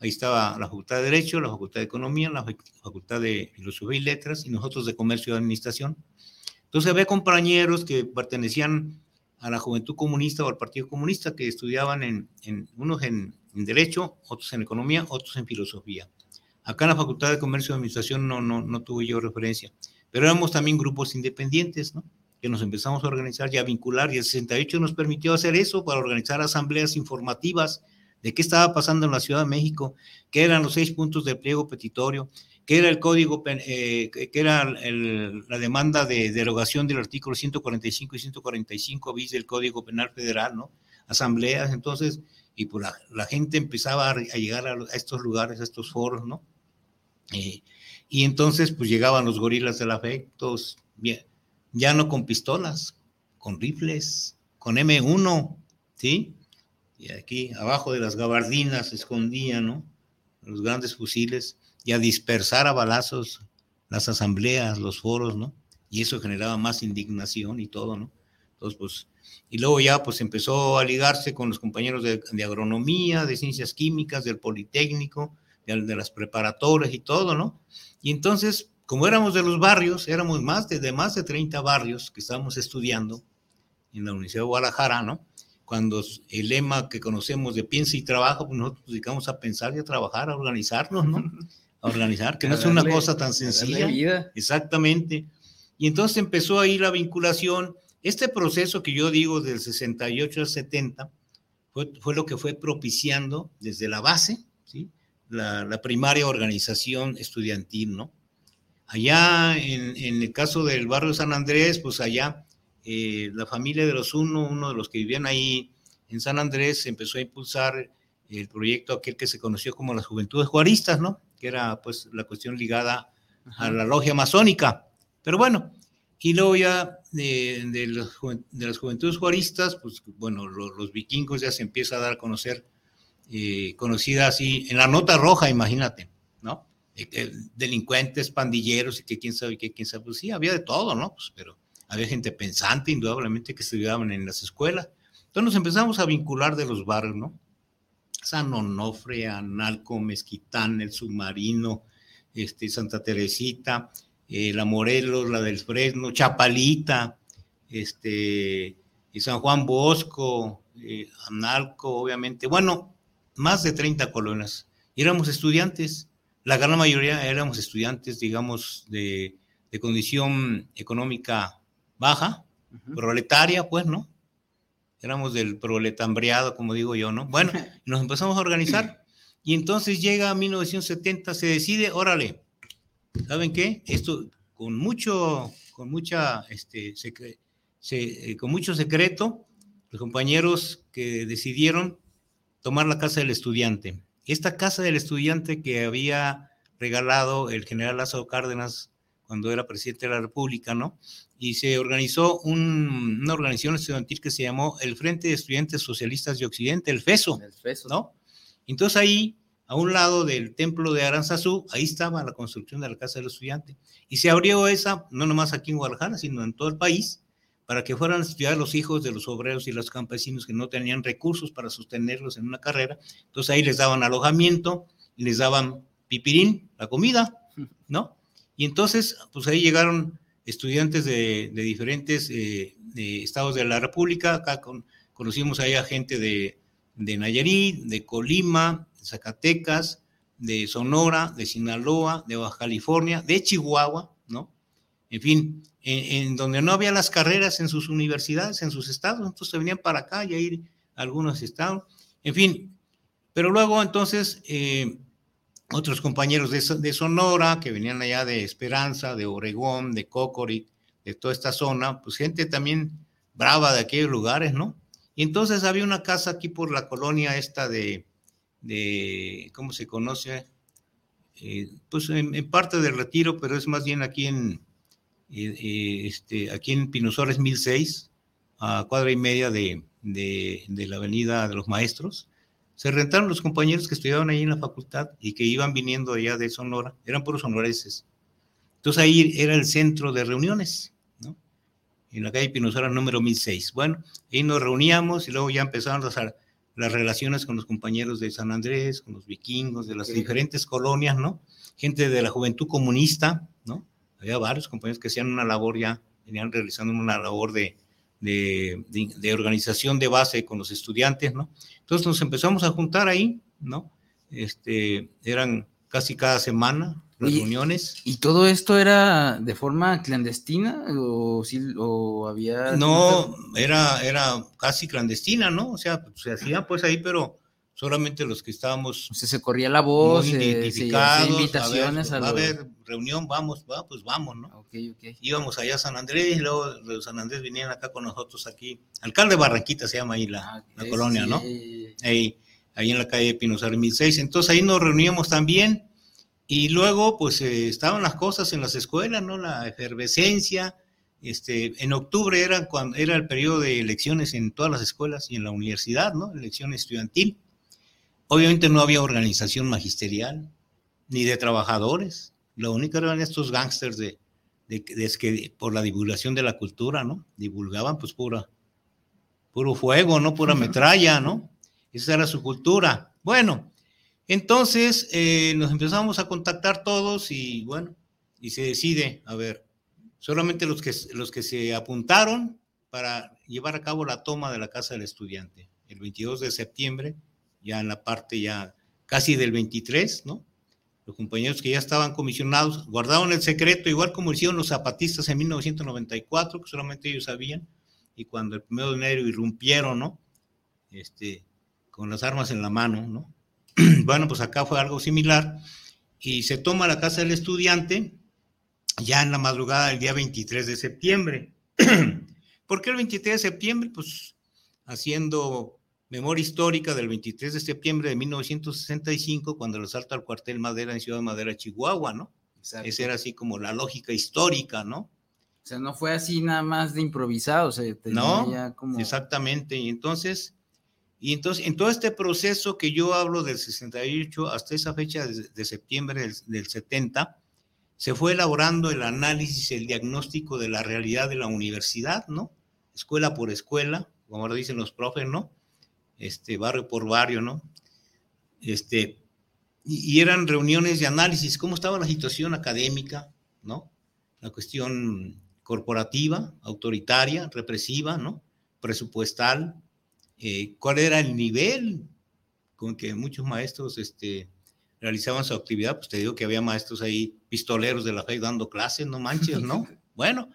E: Ahí estaba la Facultad de Derecho, la Facultad de Economía, la Facultad de Filosofía y Letras y nosotros de Comercio y Administración. Entonces había compañeros que pertenecían a la Juventud Comunista o al Partido Comunista que estudiaban en, en unos en Derecho, otros en Economía, otros en Filosofía. Acá en la Facultad de Comercio y Administración no, no, no tuve yo referencia, pero éramos también grupos independientes, ¿no? Que nos empezamos a organizar y a vincular, y el 68 nos permitió hacer eso para organizar asambleas informativas de qué estaba pasando en la Ciudad de México, qué eran los seis puntos del pliego petitorio, qué era el código, eh, qué era la demanda de derogación del artículo 145 y 145 bis del Código Penal Federal, ¿no? Asambleas, entonces, y pues la, gente empezaba a, llegar a, a, estos lugares, a estos foros, ¿no? Eh, y entonces, pues llegaban los gorilas de la fe, todos, ya no con pistolas, con rifles, con M1, ¿sí? Y aquí abajo de las gabardinas se escondían, ¿no? Los grandes fusiles, y a dispersar a balazos las asambleas, los foros, ¿no? Y eso generaba más indignación y todo, ¿no? Entonces, pues y luego ya pues empezó a ligarse con los compañeros de, agronomía, de ciencias químicas, del Politécnico, de, de, las preparatorias y todo, ¿no? Y entonces, como éramos de los barrios, éramos más de, de más de 30 barrios que estábamos estudiando en la Universidad de Guadalajara, ¿no? Cuando el lema que conocemos de piensa y trabaja, pues nosotros nos dedicamos a pensar y a trabajar, a organizarnos, ¿no? A organizar, que no es una cosa tan sencilla. Exactamente. Y entonces empezó ahí la vinculación este proceso que yo digo del 68 al 70 fue, fue lo que fue propiciando desde la base, ¿sí? la, primaria organización estudiantil, ¿no? Allá en, el caso del barrio San Andrés, pues allá eh, la familia de los uno, uno de los que vivían ahí en San Andrés, empezó a impulsar el proyecto aquel que se conoció como las Juventudes Juaristas, ¿no? Que era pues la cuestión ligada a la logia masónica. Pero bueno, y luego ya de, de, los, de las juventudes juaristas, pues bueno, los, vikingos ya se empieza a dar a conocer, eh, conocida así, en la nota roja, imagínate, ¿no? delincuentes, pandilleros y que quién sabe qué, quién sabe, pues sí, había de todo, ¿no? Pues, pero había gente pensante, indudablemente, que estudiaban en las escuelas. Entonces nos empezamos a vincular de los barrios, ¿no? San Onofre, Analco, Mezquitán, El Submarino, este, Santa Teresita, eh, la Morelos, la del Fresno, Chapalita, este, y San Juan Bosco, eh, Analco, obviamente. Bueno, más de 30 colonias. Y éramos estudiantes. La gran mayoría éramos estudiantes, digamos, de, condición económica baja, proletaria, pues, ¿no? Éramos del proletambreado, como digo yo, ¿no? Bueno, nos empezamos a organizar. Y entonces llega 1970, se decide, órale, ¿saben qué? Esto con mucho, con mucha, este, eh, con mucho secreto, los compañeros que decidieron tomar la casa del estudiante. Esta casa del estudiante que había regalado el general Lázaro Cárdenas cuando era presidente de la República, ¿no? Y se organizó una organización estudiantil que se llamó el Frente de Estudiantes Socialistas de Occidente, el FESO, el FESO. ¿no? Entonces ahí a un lado del templo de Aranzazú, ahí estaba la construcción de la casa del estudiante. Y se abrió esa, no nomás aquí en Guadalajara, sino en todo el país, para que fueran a estudiar los hijos de los obreros y los campesinos que no tenían recursos para sostenerlos en una carrera. Entonces ahí les daban alojamiento, les daban pipirín, la comida, ¿no? Y entonces, pues ahí llegaron estudiantes de, diferentes eh, estados de la República. Acá conocimos ahí a gente de, de Nayarit, de Colima, Zacatecas, de Sonora, de Sinaloa, de Baja California, de Chihuahua, ¿no? En fin, en, donde no había las carreras en sus universidades, en sus estados, entonces se venían para acá y a ir algunos estados, en fin. Pero luego entonces eh, otros compañeros de, de, Sonora que venían allá de Esperanza, de Oregón, de Cocorit, de toda esta zona, pues gente también brava de aquellos lugares, ¿no? Y entonces había una casa aquí por la colonia esta de, de ¿cómo se conoce? Eh, pues en, parte del retiro, pero es más bien aquí en, eh, este, aquí en Pinosores 1006, a cuadra y media de, de, de, la Avenida de los Maestros. Se rentaron los compañeros que estudiaban ahí en la facultad y que iban viniendo allá de Sonora, eran puros sonoreses. Entonces ahí era el centro de reuniones, ¿no? En la calle Pinosora número 1006. Bueno, ahí nos reuníamos y luego ya empezaron las las relaciones con los compañeros de San Andrés, con los vikingos, de las diferentes colonias, ¿no? Gente de la juventud comunista. Había varios compañeros que hacían una labor ya, venían realizando una labor de, de, de, organización de base con los estudiantes, ¿no? Entonces nos empezamos a juntar ahí, ¿no? Este, eran casi cada semana, reuniones.
D: ¿Y todo esto era de forma clandestina o, si, o había...?
E: No, era, era casi clandestina, ¿no? O sea, se hacía pues ahí, pero solamente los que estábamos...
D: O sea, se corría la voz,
E: eh, identificados, invitaciones a, ver, reunión, vamos, va, pues vamos, ¿no? Okay, okay. Íbamos allá a San Andrés, y luego los San Andrés venían acá con nosotros aquí. Alcalde Barranquita se llama ahí la, ah, la colonia, ¿no? Ahí, ahí en la calle Pinosar 1006. Entonces ahí nos reuníamos también y luego, pues eh, estaban las cosas en las escuelas, ¿no? La efervescencia. Este, en octubre era, cuando, era el periodo de elecciones en todas las escuelas y en la universidad, ¿no? Elección estudiantil. Obviamente no había organización magisterial, ni de trabajadores. Lo único eran estos gángsters de, de, que por la divulgación de la cultura, ¿no? Divulgaban pues pura, puro fuego, ¿no? Pura metralla, ¿no? Esa era su cultura. Bueno, entonces eh, nos empezamos a contactar todos y bueno, y se decide, a ver, solamente los que, los que se apuntaron para llevar a cabo la toma de la casa del estudiante, el 22 de septiembre, ya en la parte ya casi del 23, ¿no? Los compañeros que ya estaban comisionados guardaron el secreto, igual como hicieron los zapatistas en 1994, que solamente ellos sabían, y cuando el primero de enero irrumpieron, ¿no? Este, con las armas en la mano, ¿no? bueno, pues acá fue algo similar, y se toma la casa del estudiante ya en la madrugada del día 23 de septiembre. ¿Por qué el 23 de septiembre? Pues haciendo memoria histórica del 23 de septiembre de 1965, cuando lo salta al cuartel Madera en Ciudad Madera, Chihuahua, ¿no? Esa era así como la lógica histórica, ¿no?
D: O sea, no fue así nada más de improvisado, o sea,
E: no, ya como... exactamente, y entonces, y entonces, en todo este proceso que yo hablo del 68 hasta esa fecha de, septiembre del, del 70, se fue elaborando el análisis, el diagnóstico de la realidad de la universidad, ¿no? Escuela por escuela, como ahora dicen los profes, ¿no? Este, barrio por barrio, ¿no? Este, y, eran reuniones de análisis, cómo estaba la situación académica, ¿no? La cuestión corporativa, autoritaria, represiva, ¿no? Presupuestal, eh, cuál era el nivel con que muchos maestros, este, realizaban su actividad, pues te digo que había maestros ahí, pistoleros de la fe dando clases, no manches, ¿no? bueno,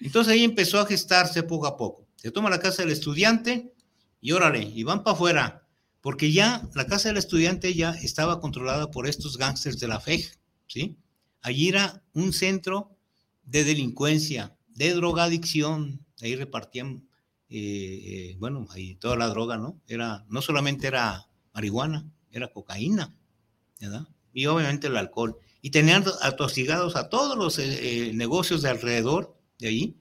E: entonces ahí empezó a gestarse poco a poco. Se toma la casa del estudiante y órale, y van para afuera, porque ya la casa del estudiante ya estaba controlada por estos gángsters de la fe, ¿sí? Allí era un centro de delincuencia, de drogadicción, ahí repartían, eh, eh, bueno, ahí toda la droga, ¿no? Era, no solamente era marihuana, era cocaína, y obviamente el alcohol. Y tenían atosigados a todos los eh, negocios de alrededor de ahí,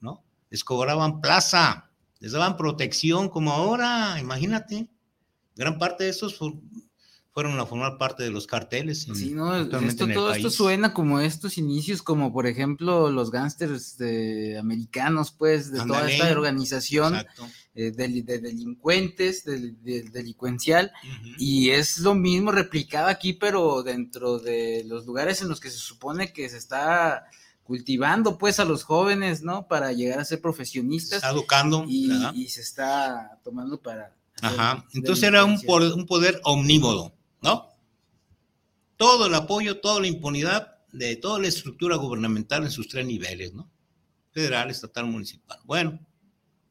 E: ¿no? Les cobraban plaza, les daban protección, como ahora, imagínate. Gran parte de esos fueron a formar parte de los carteles.
D: sí, no, esto, todo esto suena como estos inicios, como por ejemplo los gángsters americanos, pues, de toda esta organización eh, de, delincuentes, del delincuencial, y es lo mismo replicado aquí, pero dentro de los lugares en los que se supone que se está cultivando pues a los jóvenes, ¿no? Para llegar a ser profesionistas.
E: Se está educando.
D: Y, y se está tomando para...
E: Ajá. Entonces era un poder, un poder omnímodo. ¿no? Todo el apoyo, toda la impunidad de toda la estructura gubernamental en sus tres niveles, ¿no? Federal, estatal, municipal. Bueno,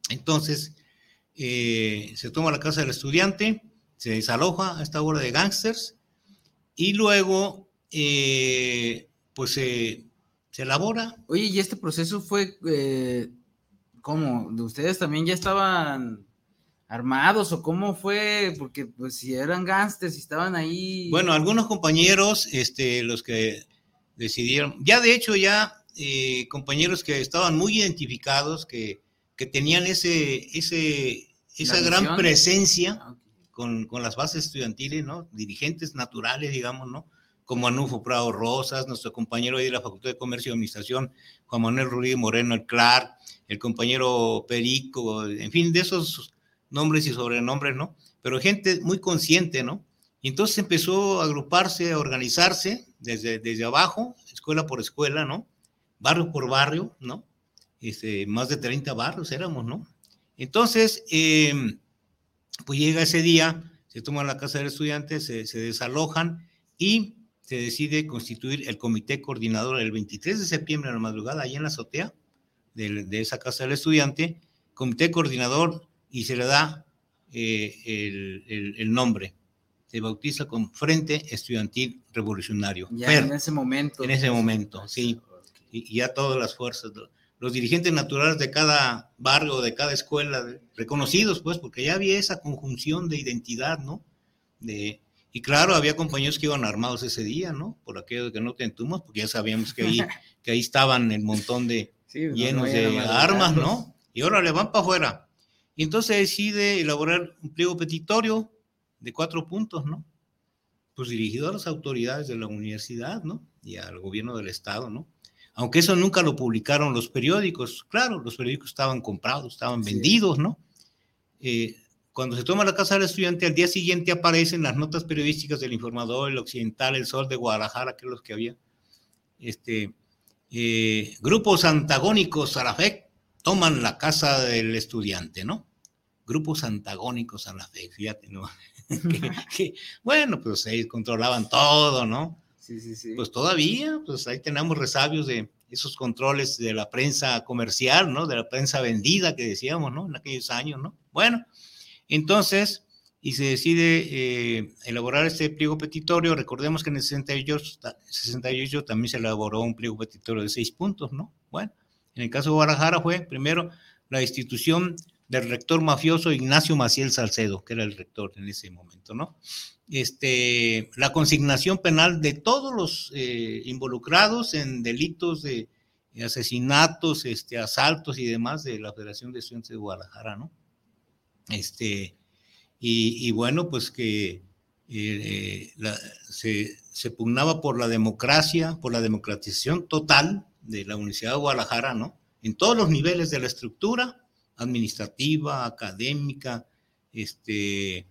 E: entonces eh, se toma la casa del estudiante, se desaloja a esta hora de gángsters y luego, eh, pues se elabora.
D: Oye, y este proceso fue, eh, ¿cómo? ¿Ustedes también ya estaban armados o cómo fue? Porque pues si eran gángsters y estaban ahí.
E: Bueno, algunos compañeros, este, los que decidieron, ya de hecho ya eh, compañeros que estaban muy identificados, que, que tenían ese, ese, esa gran presencia ah, con, con, las bases estudiantiles, ¿no? Dirigentes naturales, digamos, ¿no? Como Anufo Prado Rosas, nuestro compañero de la Facultad de Comercio y Administración, Juan Manuel Rodríguez Moreno, el Clark, el compañero Perico, en fin, de esos nombres y sobrenombres, ¿no? Pero gente muy consciente, ¿no? Y entonces empezó a agruparse, a organizarse desde, desde abajo, escuela por escuela, ¿no? Barrio por barrio, ¿no? Este, más de 30 barrios éramos, ¿no? Entonces, em, pues llega ese día, se toma la casa del estudiante, se, se, desalojan y se decide constituir el comité coordinador el 23 de septiembre a la madrugada, ahí en la azotea de, de esa casa del estudiante, comité coordinador y se le da eh, el, nombre. Se bautiza con Frente Estudiantil Revolucionario.
D: Ya en ese momento.
E: En ese momento, sí. Y, ya todas las fuerzas, los dirigentes naturales de cada barrio, de cada escuela, reconocidos, pues, porque ya había esa conjunción de identidad, ¿no? De, y claro, había compañeros que iban armados ese día, ¿no? Por aquello de que no te entumas, porque ya sabíamos que ahí, que ahí estaban el montón de llenos de armas, ¿no? Y ahora le van para afuera. Y entonces decide elaborar un pliego petitorio de cuatro puntos, ¿no? Pues dirigido a las autoridades de la universidad, ¿no? Y al gobierno del Estado, ¿no? Aunque eso nunca lo publicaron los periódicos, claro, los periódicos estaban comprados, estaban vendidos, ¿no? eh, cuando se toma la casa del estudiante, al día siguiente aparecen las notas periodísticas del Informador, el Occidental, el Sol de Guadalajara, que es los que había. Este, eh, grupos antagónicos a la fe toman la casa del estudiante, ¿no? Grupos antagónicos a la fe, fíjate, ¿no? bueno, pues ahí controlaban todo, ¿no? Sí, sí, sí. Pues todavía, pues ahí tenemos resabios de esos controles de la prensa comercial, ¿no? De la prensa vendida que decíamos, ¿no? En aquellos años, ¿no? Bueno, entonces, y se decide eh, elaborar este pliego petitorio. Recordemos que en el 68, 68 también se elaboró un pliego petitorio de seis puntos, ¿no? Bueno, en el caso de Guadalajara fue primero la institución del rector mafioso Ignacio Maciel Salcedo, que era el rector en ese momento, ¿no? Este, la consignación penal de todos los eh, involucrados en delitos de asesinatos, este, asaltos y demás de la Federación de Estudiantes de Guadalajara, ¿no? Este, y, bueno, pues que eh, se, se, pugnaba por la democracia, por la democratización total de la Universidad de Guadalajara, ¿no? En todos los niveles de la estructura administrativa, académica, este,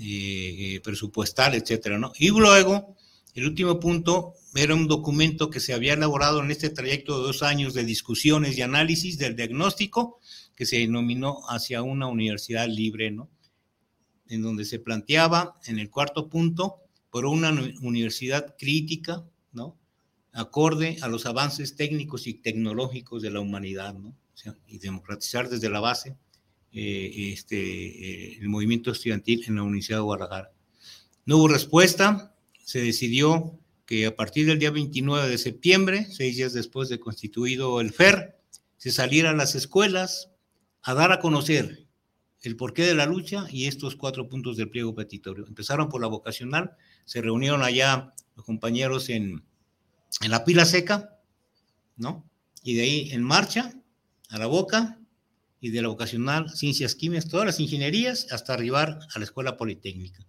E: eh, presupuestal, etcétera, ¿no? Y luego, el último punto era un documento que se había elaborado en este trayecto de dos años de discusiones y análisis del diagnóstico que se denominó hacia una universidad libre, ¿no? En donde se planteaba en el cuarto punto por una universidad crítica, ¿no? Acorde a los avances técnicos y tecnológicos de la humanidad, ¿no? Y democratizar desde la base eh, este, eh, el movimiento estudiantil en la Universidad de Guadalajara. No hubo respuesta, se decidió que a partir del día 29 de septiembre, seis días después de constituido el FER, se saliera a las escuelas a dar a conocer el porqué de la lucha y estos cuatro puntos del pliego petitorio. Empezaron por la vocacional, se reunieron allá los compañeros en, en la pila seca, ¿no? Y de ahí en marcha, a la boca, y de la vocacional, ciencias químicas, todas las ingenierías, hasta arribar a la escuela politécnica.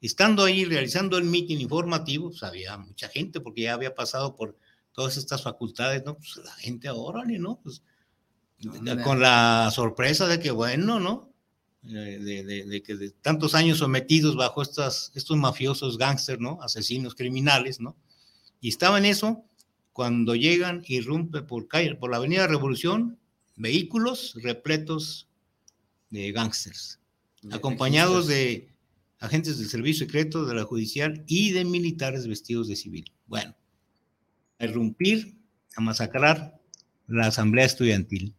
E: Estando ahí realizando el mitin informativo, pues mucha gente, porque ya había pasado por todas estas facultades, ¿no? Pues la gente, órale, ¿no? Pues con la sorpresa de que, bueno, ¿no? De, que de tantos años sometidos bajo estas, estos mafiosos gángsters, ¿no? Asesinos criminales, ¿no? Y estaba en eso cuando llegan, irrumpe por, calle, por la Avenida Revolución, vehículos repletos de gángsters, acompañados de agentes del servicio secreto, de la judicial y de militares vestidos de civil. Bueno, a irrumpir, a masacrar la asamblea estudiantil.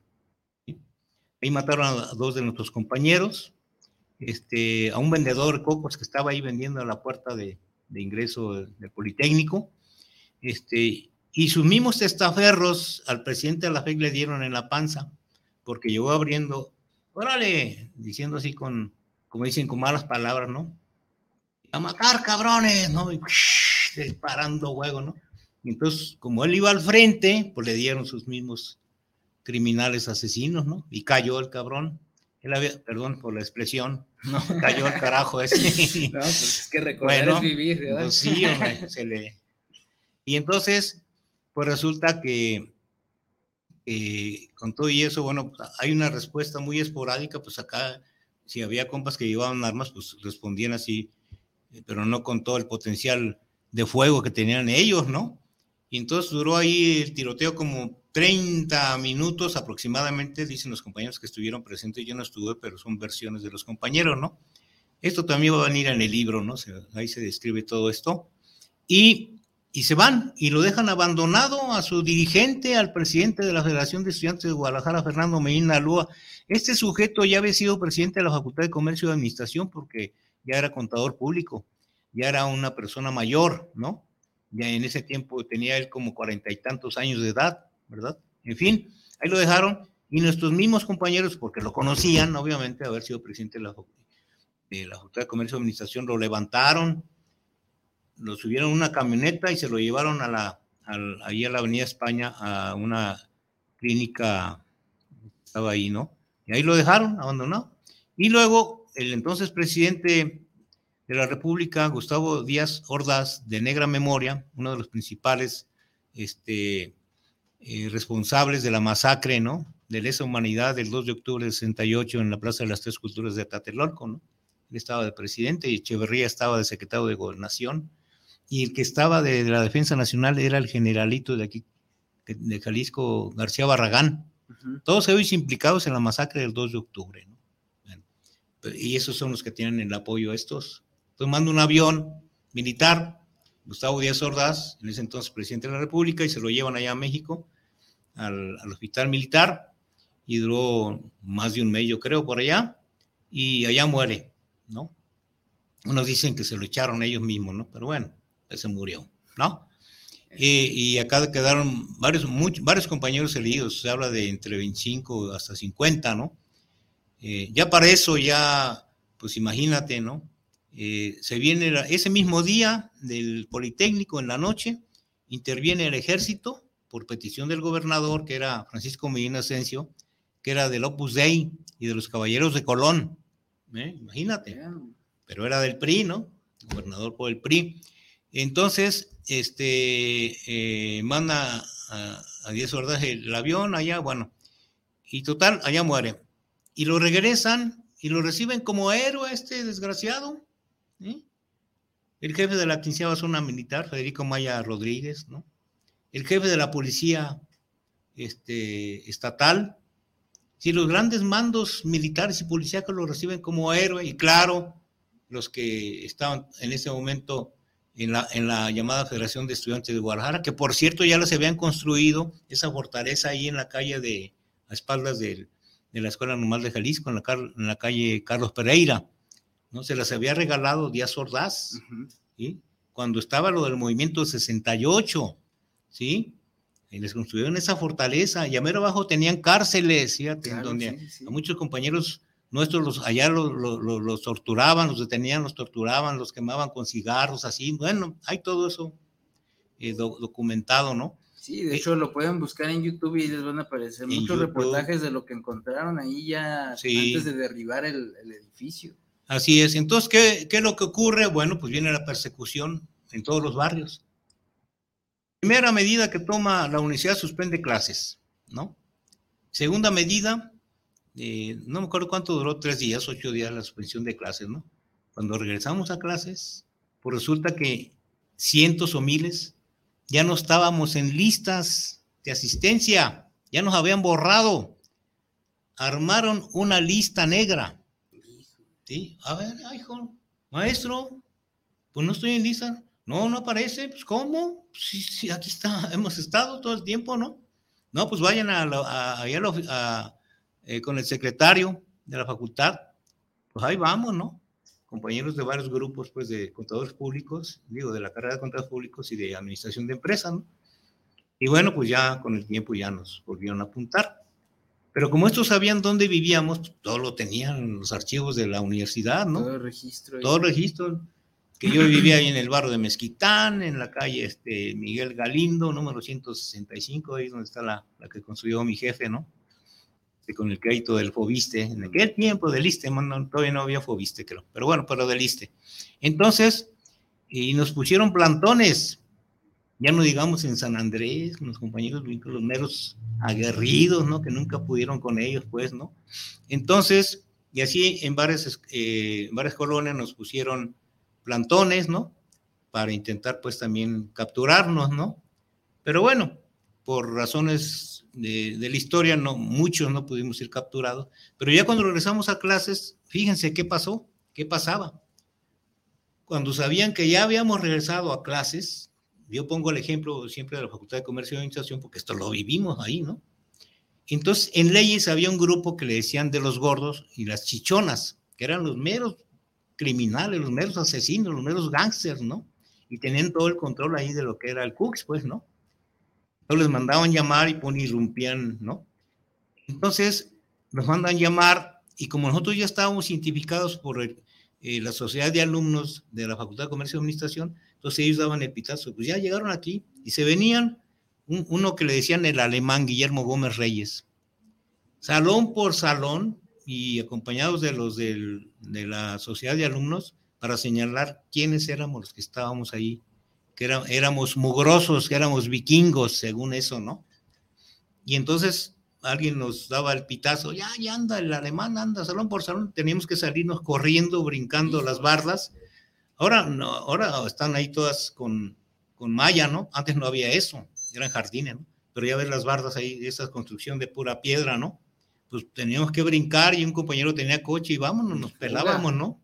E: Ahí mataron a dos de nuestros compañeros, este, a un vendedor de cocos que estaba ahí vendiendo a la puerta de, ingreso del, Politécnico, este, y sus mismos testaferros al presidente de la FEC le dieron en la panza, porque llegó abriendo, órale, diciendo así con, como dicen, con malas palabras, ¿no? A matar, cabrones, ¿no? Y disparando huevo, ¿no? Y entonces, como él iba al frente, pues le dieron sus mismos criminales asesinos, ¿no? Y cayó el cabrón. Él había, perdón por la expresión, no, cayó el carajo ese.
D: no, pues es que recordar es vivir, ¿verdad?
E: Pues sí, hombre, se le... Y entonces, pues resulta que con todo y eso, bueno, hay una respuesta muy esporádica, pues acá, si había compas que llevaban armas, pues respondían así, pero no con todo el potencial de fuego que tenían ellos, ¿no? Y entonces duró ahí el tiroteo como 30 minutos aproximadamente, dicen los compañeros que estuvieron presentes, yo no estuve, pero son versiones de los compañeros, ¿no? Esto también va a venir en el libro, ¿no? ahí se describe todo esto. Y, y se van y lo dejan abandonado a su dirigente, al presidente de la Federación de Estudiantes de Guadalajara, Fernando Medina Lúa. Este sujeto ya había sido presidente de la Facultad de Comercio y Administración porque ya era contador público, ya era una persona mayor, ¿no? Ya en ese tiempo tenía él como cuarenta y tantos años de edad ¿verdad? En fin, ahí lo dejaron y nuestros mismos compañeros, porque lo conocían, obviamente, haber sido presidente de la, de Facultad de Comercio y Administración, lo levantaron, lo subieron a una camioneta y se lo llevaron a la, ahí a la Avenida España a una clínica, estaba ahí, ¿no? Y ahí lo dejaron abandonado. Y luego el entonces presidente de la República, Gustavo Díaz Ordaz, de negra memoria, uno de los principales este, eh, responsables de la masacre, ¿no? de lesa humanidad del 2 de octubre del 68 en la Plaza de las Tres Culturas de Tlatelolco, ¿no? Él estaba de presidente y Echeverría estaba de secretario de Gobernación. Y el que estaba de, la Defensa Nacional era el generalito de aquí, de Jalisco, García Barragán. Todos ellos implicados en la masacre del 2 de octubre. ¿no? y esos son los que tienen el apoyo a estos. Tomando un avión militar, Gustavo Díaz Ordaz, en ese entonces presidente de la República, y se lo llevan allá a México, al, al hospital militar, y duró más de un mes, yo creo, por allá, y allá muere, ¿no? Unos dicen que se lo echaron ellos mismos, ¿no? Pero bueno, se murió, ¿no? Y, acá quedaron varios, varios compañeros heridos, se habla de entre 25 hasta 50, ¿no? Eh, ya para eso, ya, pues imagínate, ¿no? Eh, se viene ese mismo día del Politécnico en la noche, interviene el ejército por petición del gobernador, que era Francisco Medina Asensio, que era del Opus Dei y de los Caballeros de Colón. ¿eh? Imagínate. Pero era del PRI, ¿no? Gobernador por el PRI. Entonces, este, eh, manda a, a 10 horas el avión allá, bueno, y total, allá muere. Y lo regresan y lo reciben como héroe este desgraciado. El jefe de la quinceava zona militar, Federico Maya Rodríguez, ¿no? El jefe de la policía este, estatal, si los grandes mandos militares y policíacos lo reciben como héroe, y claro, los que estaban en ese momento en la, en la llamada Federación de Estudiantes de Guadalajara, que por cierto ya les habían construido esa fortaleza ahí en la calle de, a espaldas de la Escuela Normal de Jalisco, en la, en la calle Carlos Pereira, ¿no? Se las había regalado Díaz Ordaz, ¿sí? Cuando estaba lo del movimiento 68, ¿sí? y les construyeron esa fortaleza, y a mero abajo tenían cárceles, fíjate, donde a muchos compañeros nuestros los, allá los, torturaban, los detenían, los torturaban, los quemaban con cigarros, así, bueno, hay todo eso eh, documentado, ¿no?
D: Sí, de eh, hecho lo pueden buscar en YouTube y les van a aparecer muchos reportajes de lo que encontraron ahí ya antes de derribar el, edificio.
E: Así es, entonces, ¿qué, ¿qué es lo que ocurre? Bueno, pues viene la persecución en todos los barrios Primera medida que toma la universidad suspende clases, ¿no? Segunda medida, eh, no me acuerdo cuánto duró, tres días, ocho días la suspensión de clases, ¿no? Cuando regresamos a clases, pues resulta que cientos o miles ya no estábamos en listas de asistencia, ya nos habían borrado, armaron una lista negra. ¿Sí? A ver, hijo, maestro, pues no estoy en lista. No, no aparece. Pues, ¿cómo? Sí, sí, aquí está, hemos estado todo el tiempo, ¿no? No, pues vayan a, a, eh, con el secretario de la facultad. Pues ahí vamos, ¿no? Compañeros de varios grupos, pues, de contadores públicos, digo, de la carrera de contadores públicos y de administración de empresas, ¿no? Y bueno, pues ya con el tiempo ya nos volvieron a apuntar. Pero como estos sabían dónde vivíamos, pues, todo lo tenían los archivos de la universidad, ¿no?
D: Todo el registro.
E: Todo el registro que yo vivía ahí en el barrio de Mezquitán, en la calle este, Miguel Galindo, número 165, ahí donde está la, la que construyó mi jefe, ¿no? con el crédito del Fobiste, en aquel tiempo del ISTE, todavía no había Fobiste, creo, pero bueno, pero del ISTE. Entonces, y nos pusieron plantones, ya no digamos en San Andrés, con los compañeros, los meros aguerridos, ¿no? Que nunca pudieron con ellos, pues, ¿no? Entonces, y así en varias, eh, varias colonias nos pusieron plantones, ¿no? Para intentar pues también capturarnos, ¿no? Pero bueno, por razones de, la historia, no, muchos no pudimos ser capturados, pero ya cuando regresamos a clases, fíjense qué pasó, qué pasaba. Cuando sabían que ya habíamos regresado a clases, yo pongo el ejemplo siempre de la Facultad de Comercio y Administración, porque esto lo vivimos ahí, ¿no? Entonces, en leyes había un grupo que le decían de los gordos y las chichonas, que eran los meros criminales, los meros asesinos, los meros gángsters, ¿no? Y tenían todo el control ahí de lo que era el Cooks, pues, ¿no? Entonces les mandaban llamar y pues, irrumpían, ¿no? Entonces nos mandan llamar y como nosotros ya estábamos identificados por eh, la sociedad de alumnos de la Facultad de Comercio y Administración, entonces ellos daban el pitazo, pues ya llegaron aquí y se venían, uno que le decían el alemán Guillermo Gómez Reyes, salón por salón, y acompañados de los de la sociedad de alumnos para señalar quiénes éramos los que estábamos ahí, que éramos mugrosos, que éramos vikingos, según eso, ¿no? Y entonces alguien nos daba el pitazo, ya, ya anda, el alemán anda salón por salón, teníamos que salirnos corriendo, brincando las bardas. Ahora, no, ahora están ahí todas con, con malla, ¿no? Antes no había eso, eran jardines, ¿no? Pero ya ves las bardas ahí, esa construcción de pura piedra, ¿no? Pues teníamos que brincar y un compañero tenía coche y vámonos, nos pelábamos, ¿no?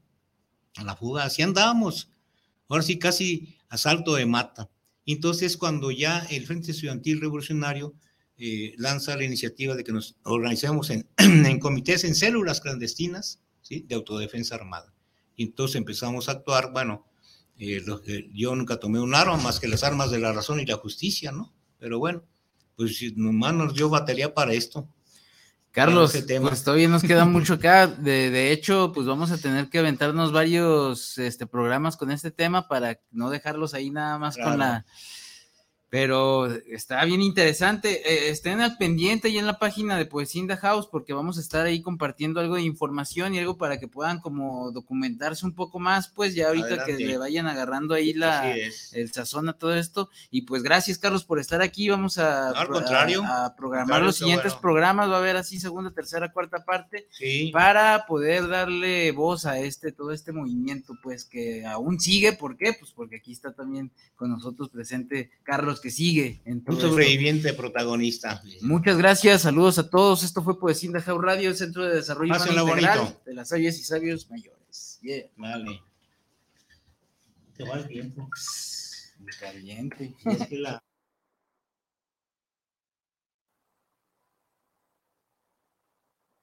E: A la fuga, así andábamos. Ahora sí, casi asalto de mata. Entonces, cuando ya el Frente Estudiantil Revolucionario eh, lanza la iniciativa de que nos organizemos en, en comités, en células clandestinas ¿sí? de autodefensa armada. Y entonces empezamos a actuar, bueno, eh, eh, yo nunca tomé un arma más que las armas de la razón y la justicia, ¿no? Pero bueno, pues nomás nos dio batería para esto.
D: Carlos, pues todavía nos queda mucho acá. De, de, hecho, pues vamos a tener que aventarnos varios este, programas con este tema para no dejarlos ahí nada más claro. con la pero está bien interesante. Eh, estén al pendiente ya en la página de Poesinda House porque vamos a estar ahí compartiendo algo de información y algo para que puedan como documentarse un poco más, pues ya ahorita Adelante. que le vayan agarrando ahí la, el sazón a todo esto. Y pues gracias Carlos por estar aquí. Vamos a,
E: no, al contrario,
D: a, a programar los siguientes bueno. programas. Va a haber así segunda, tercera, cuarta parte sí. para poder darle voz a este, todo este movimiento, pues que aún sigue. ¿Por qué? Pues porque aquí está también con nosotros presente Carlos que sigue.
E: En todo Un sobreviviente esto. protagonista.
D: Muchas gracias, saludos a todos. Esto fue Poesía de Jau Radio, el Centro de Desarrollo Integral bonito. de las sabias y sabios mayores.
E: Yeah. Vale.
D: Te va el tiempo. Muy caliente.
E: Es que la...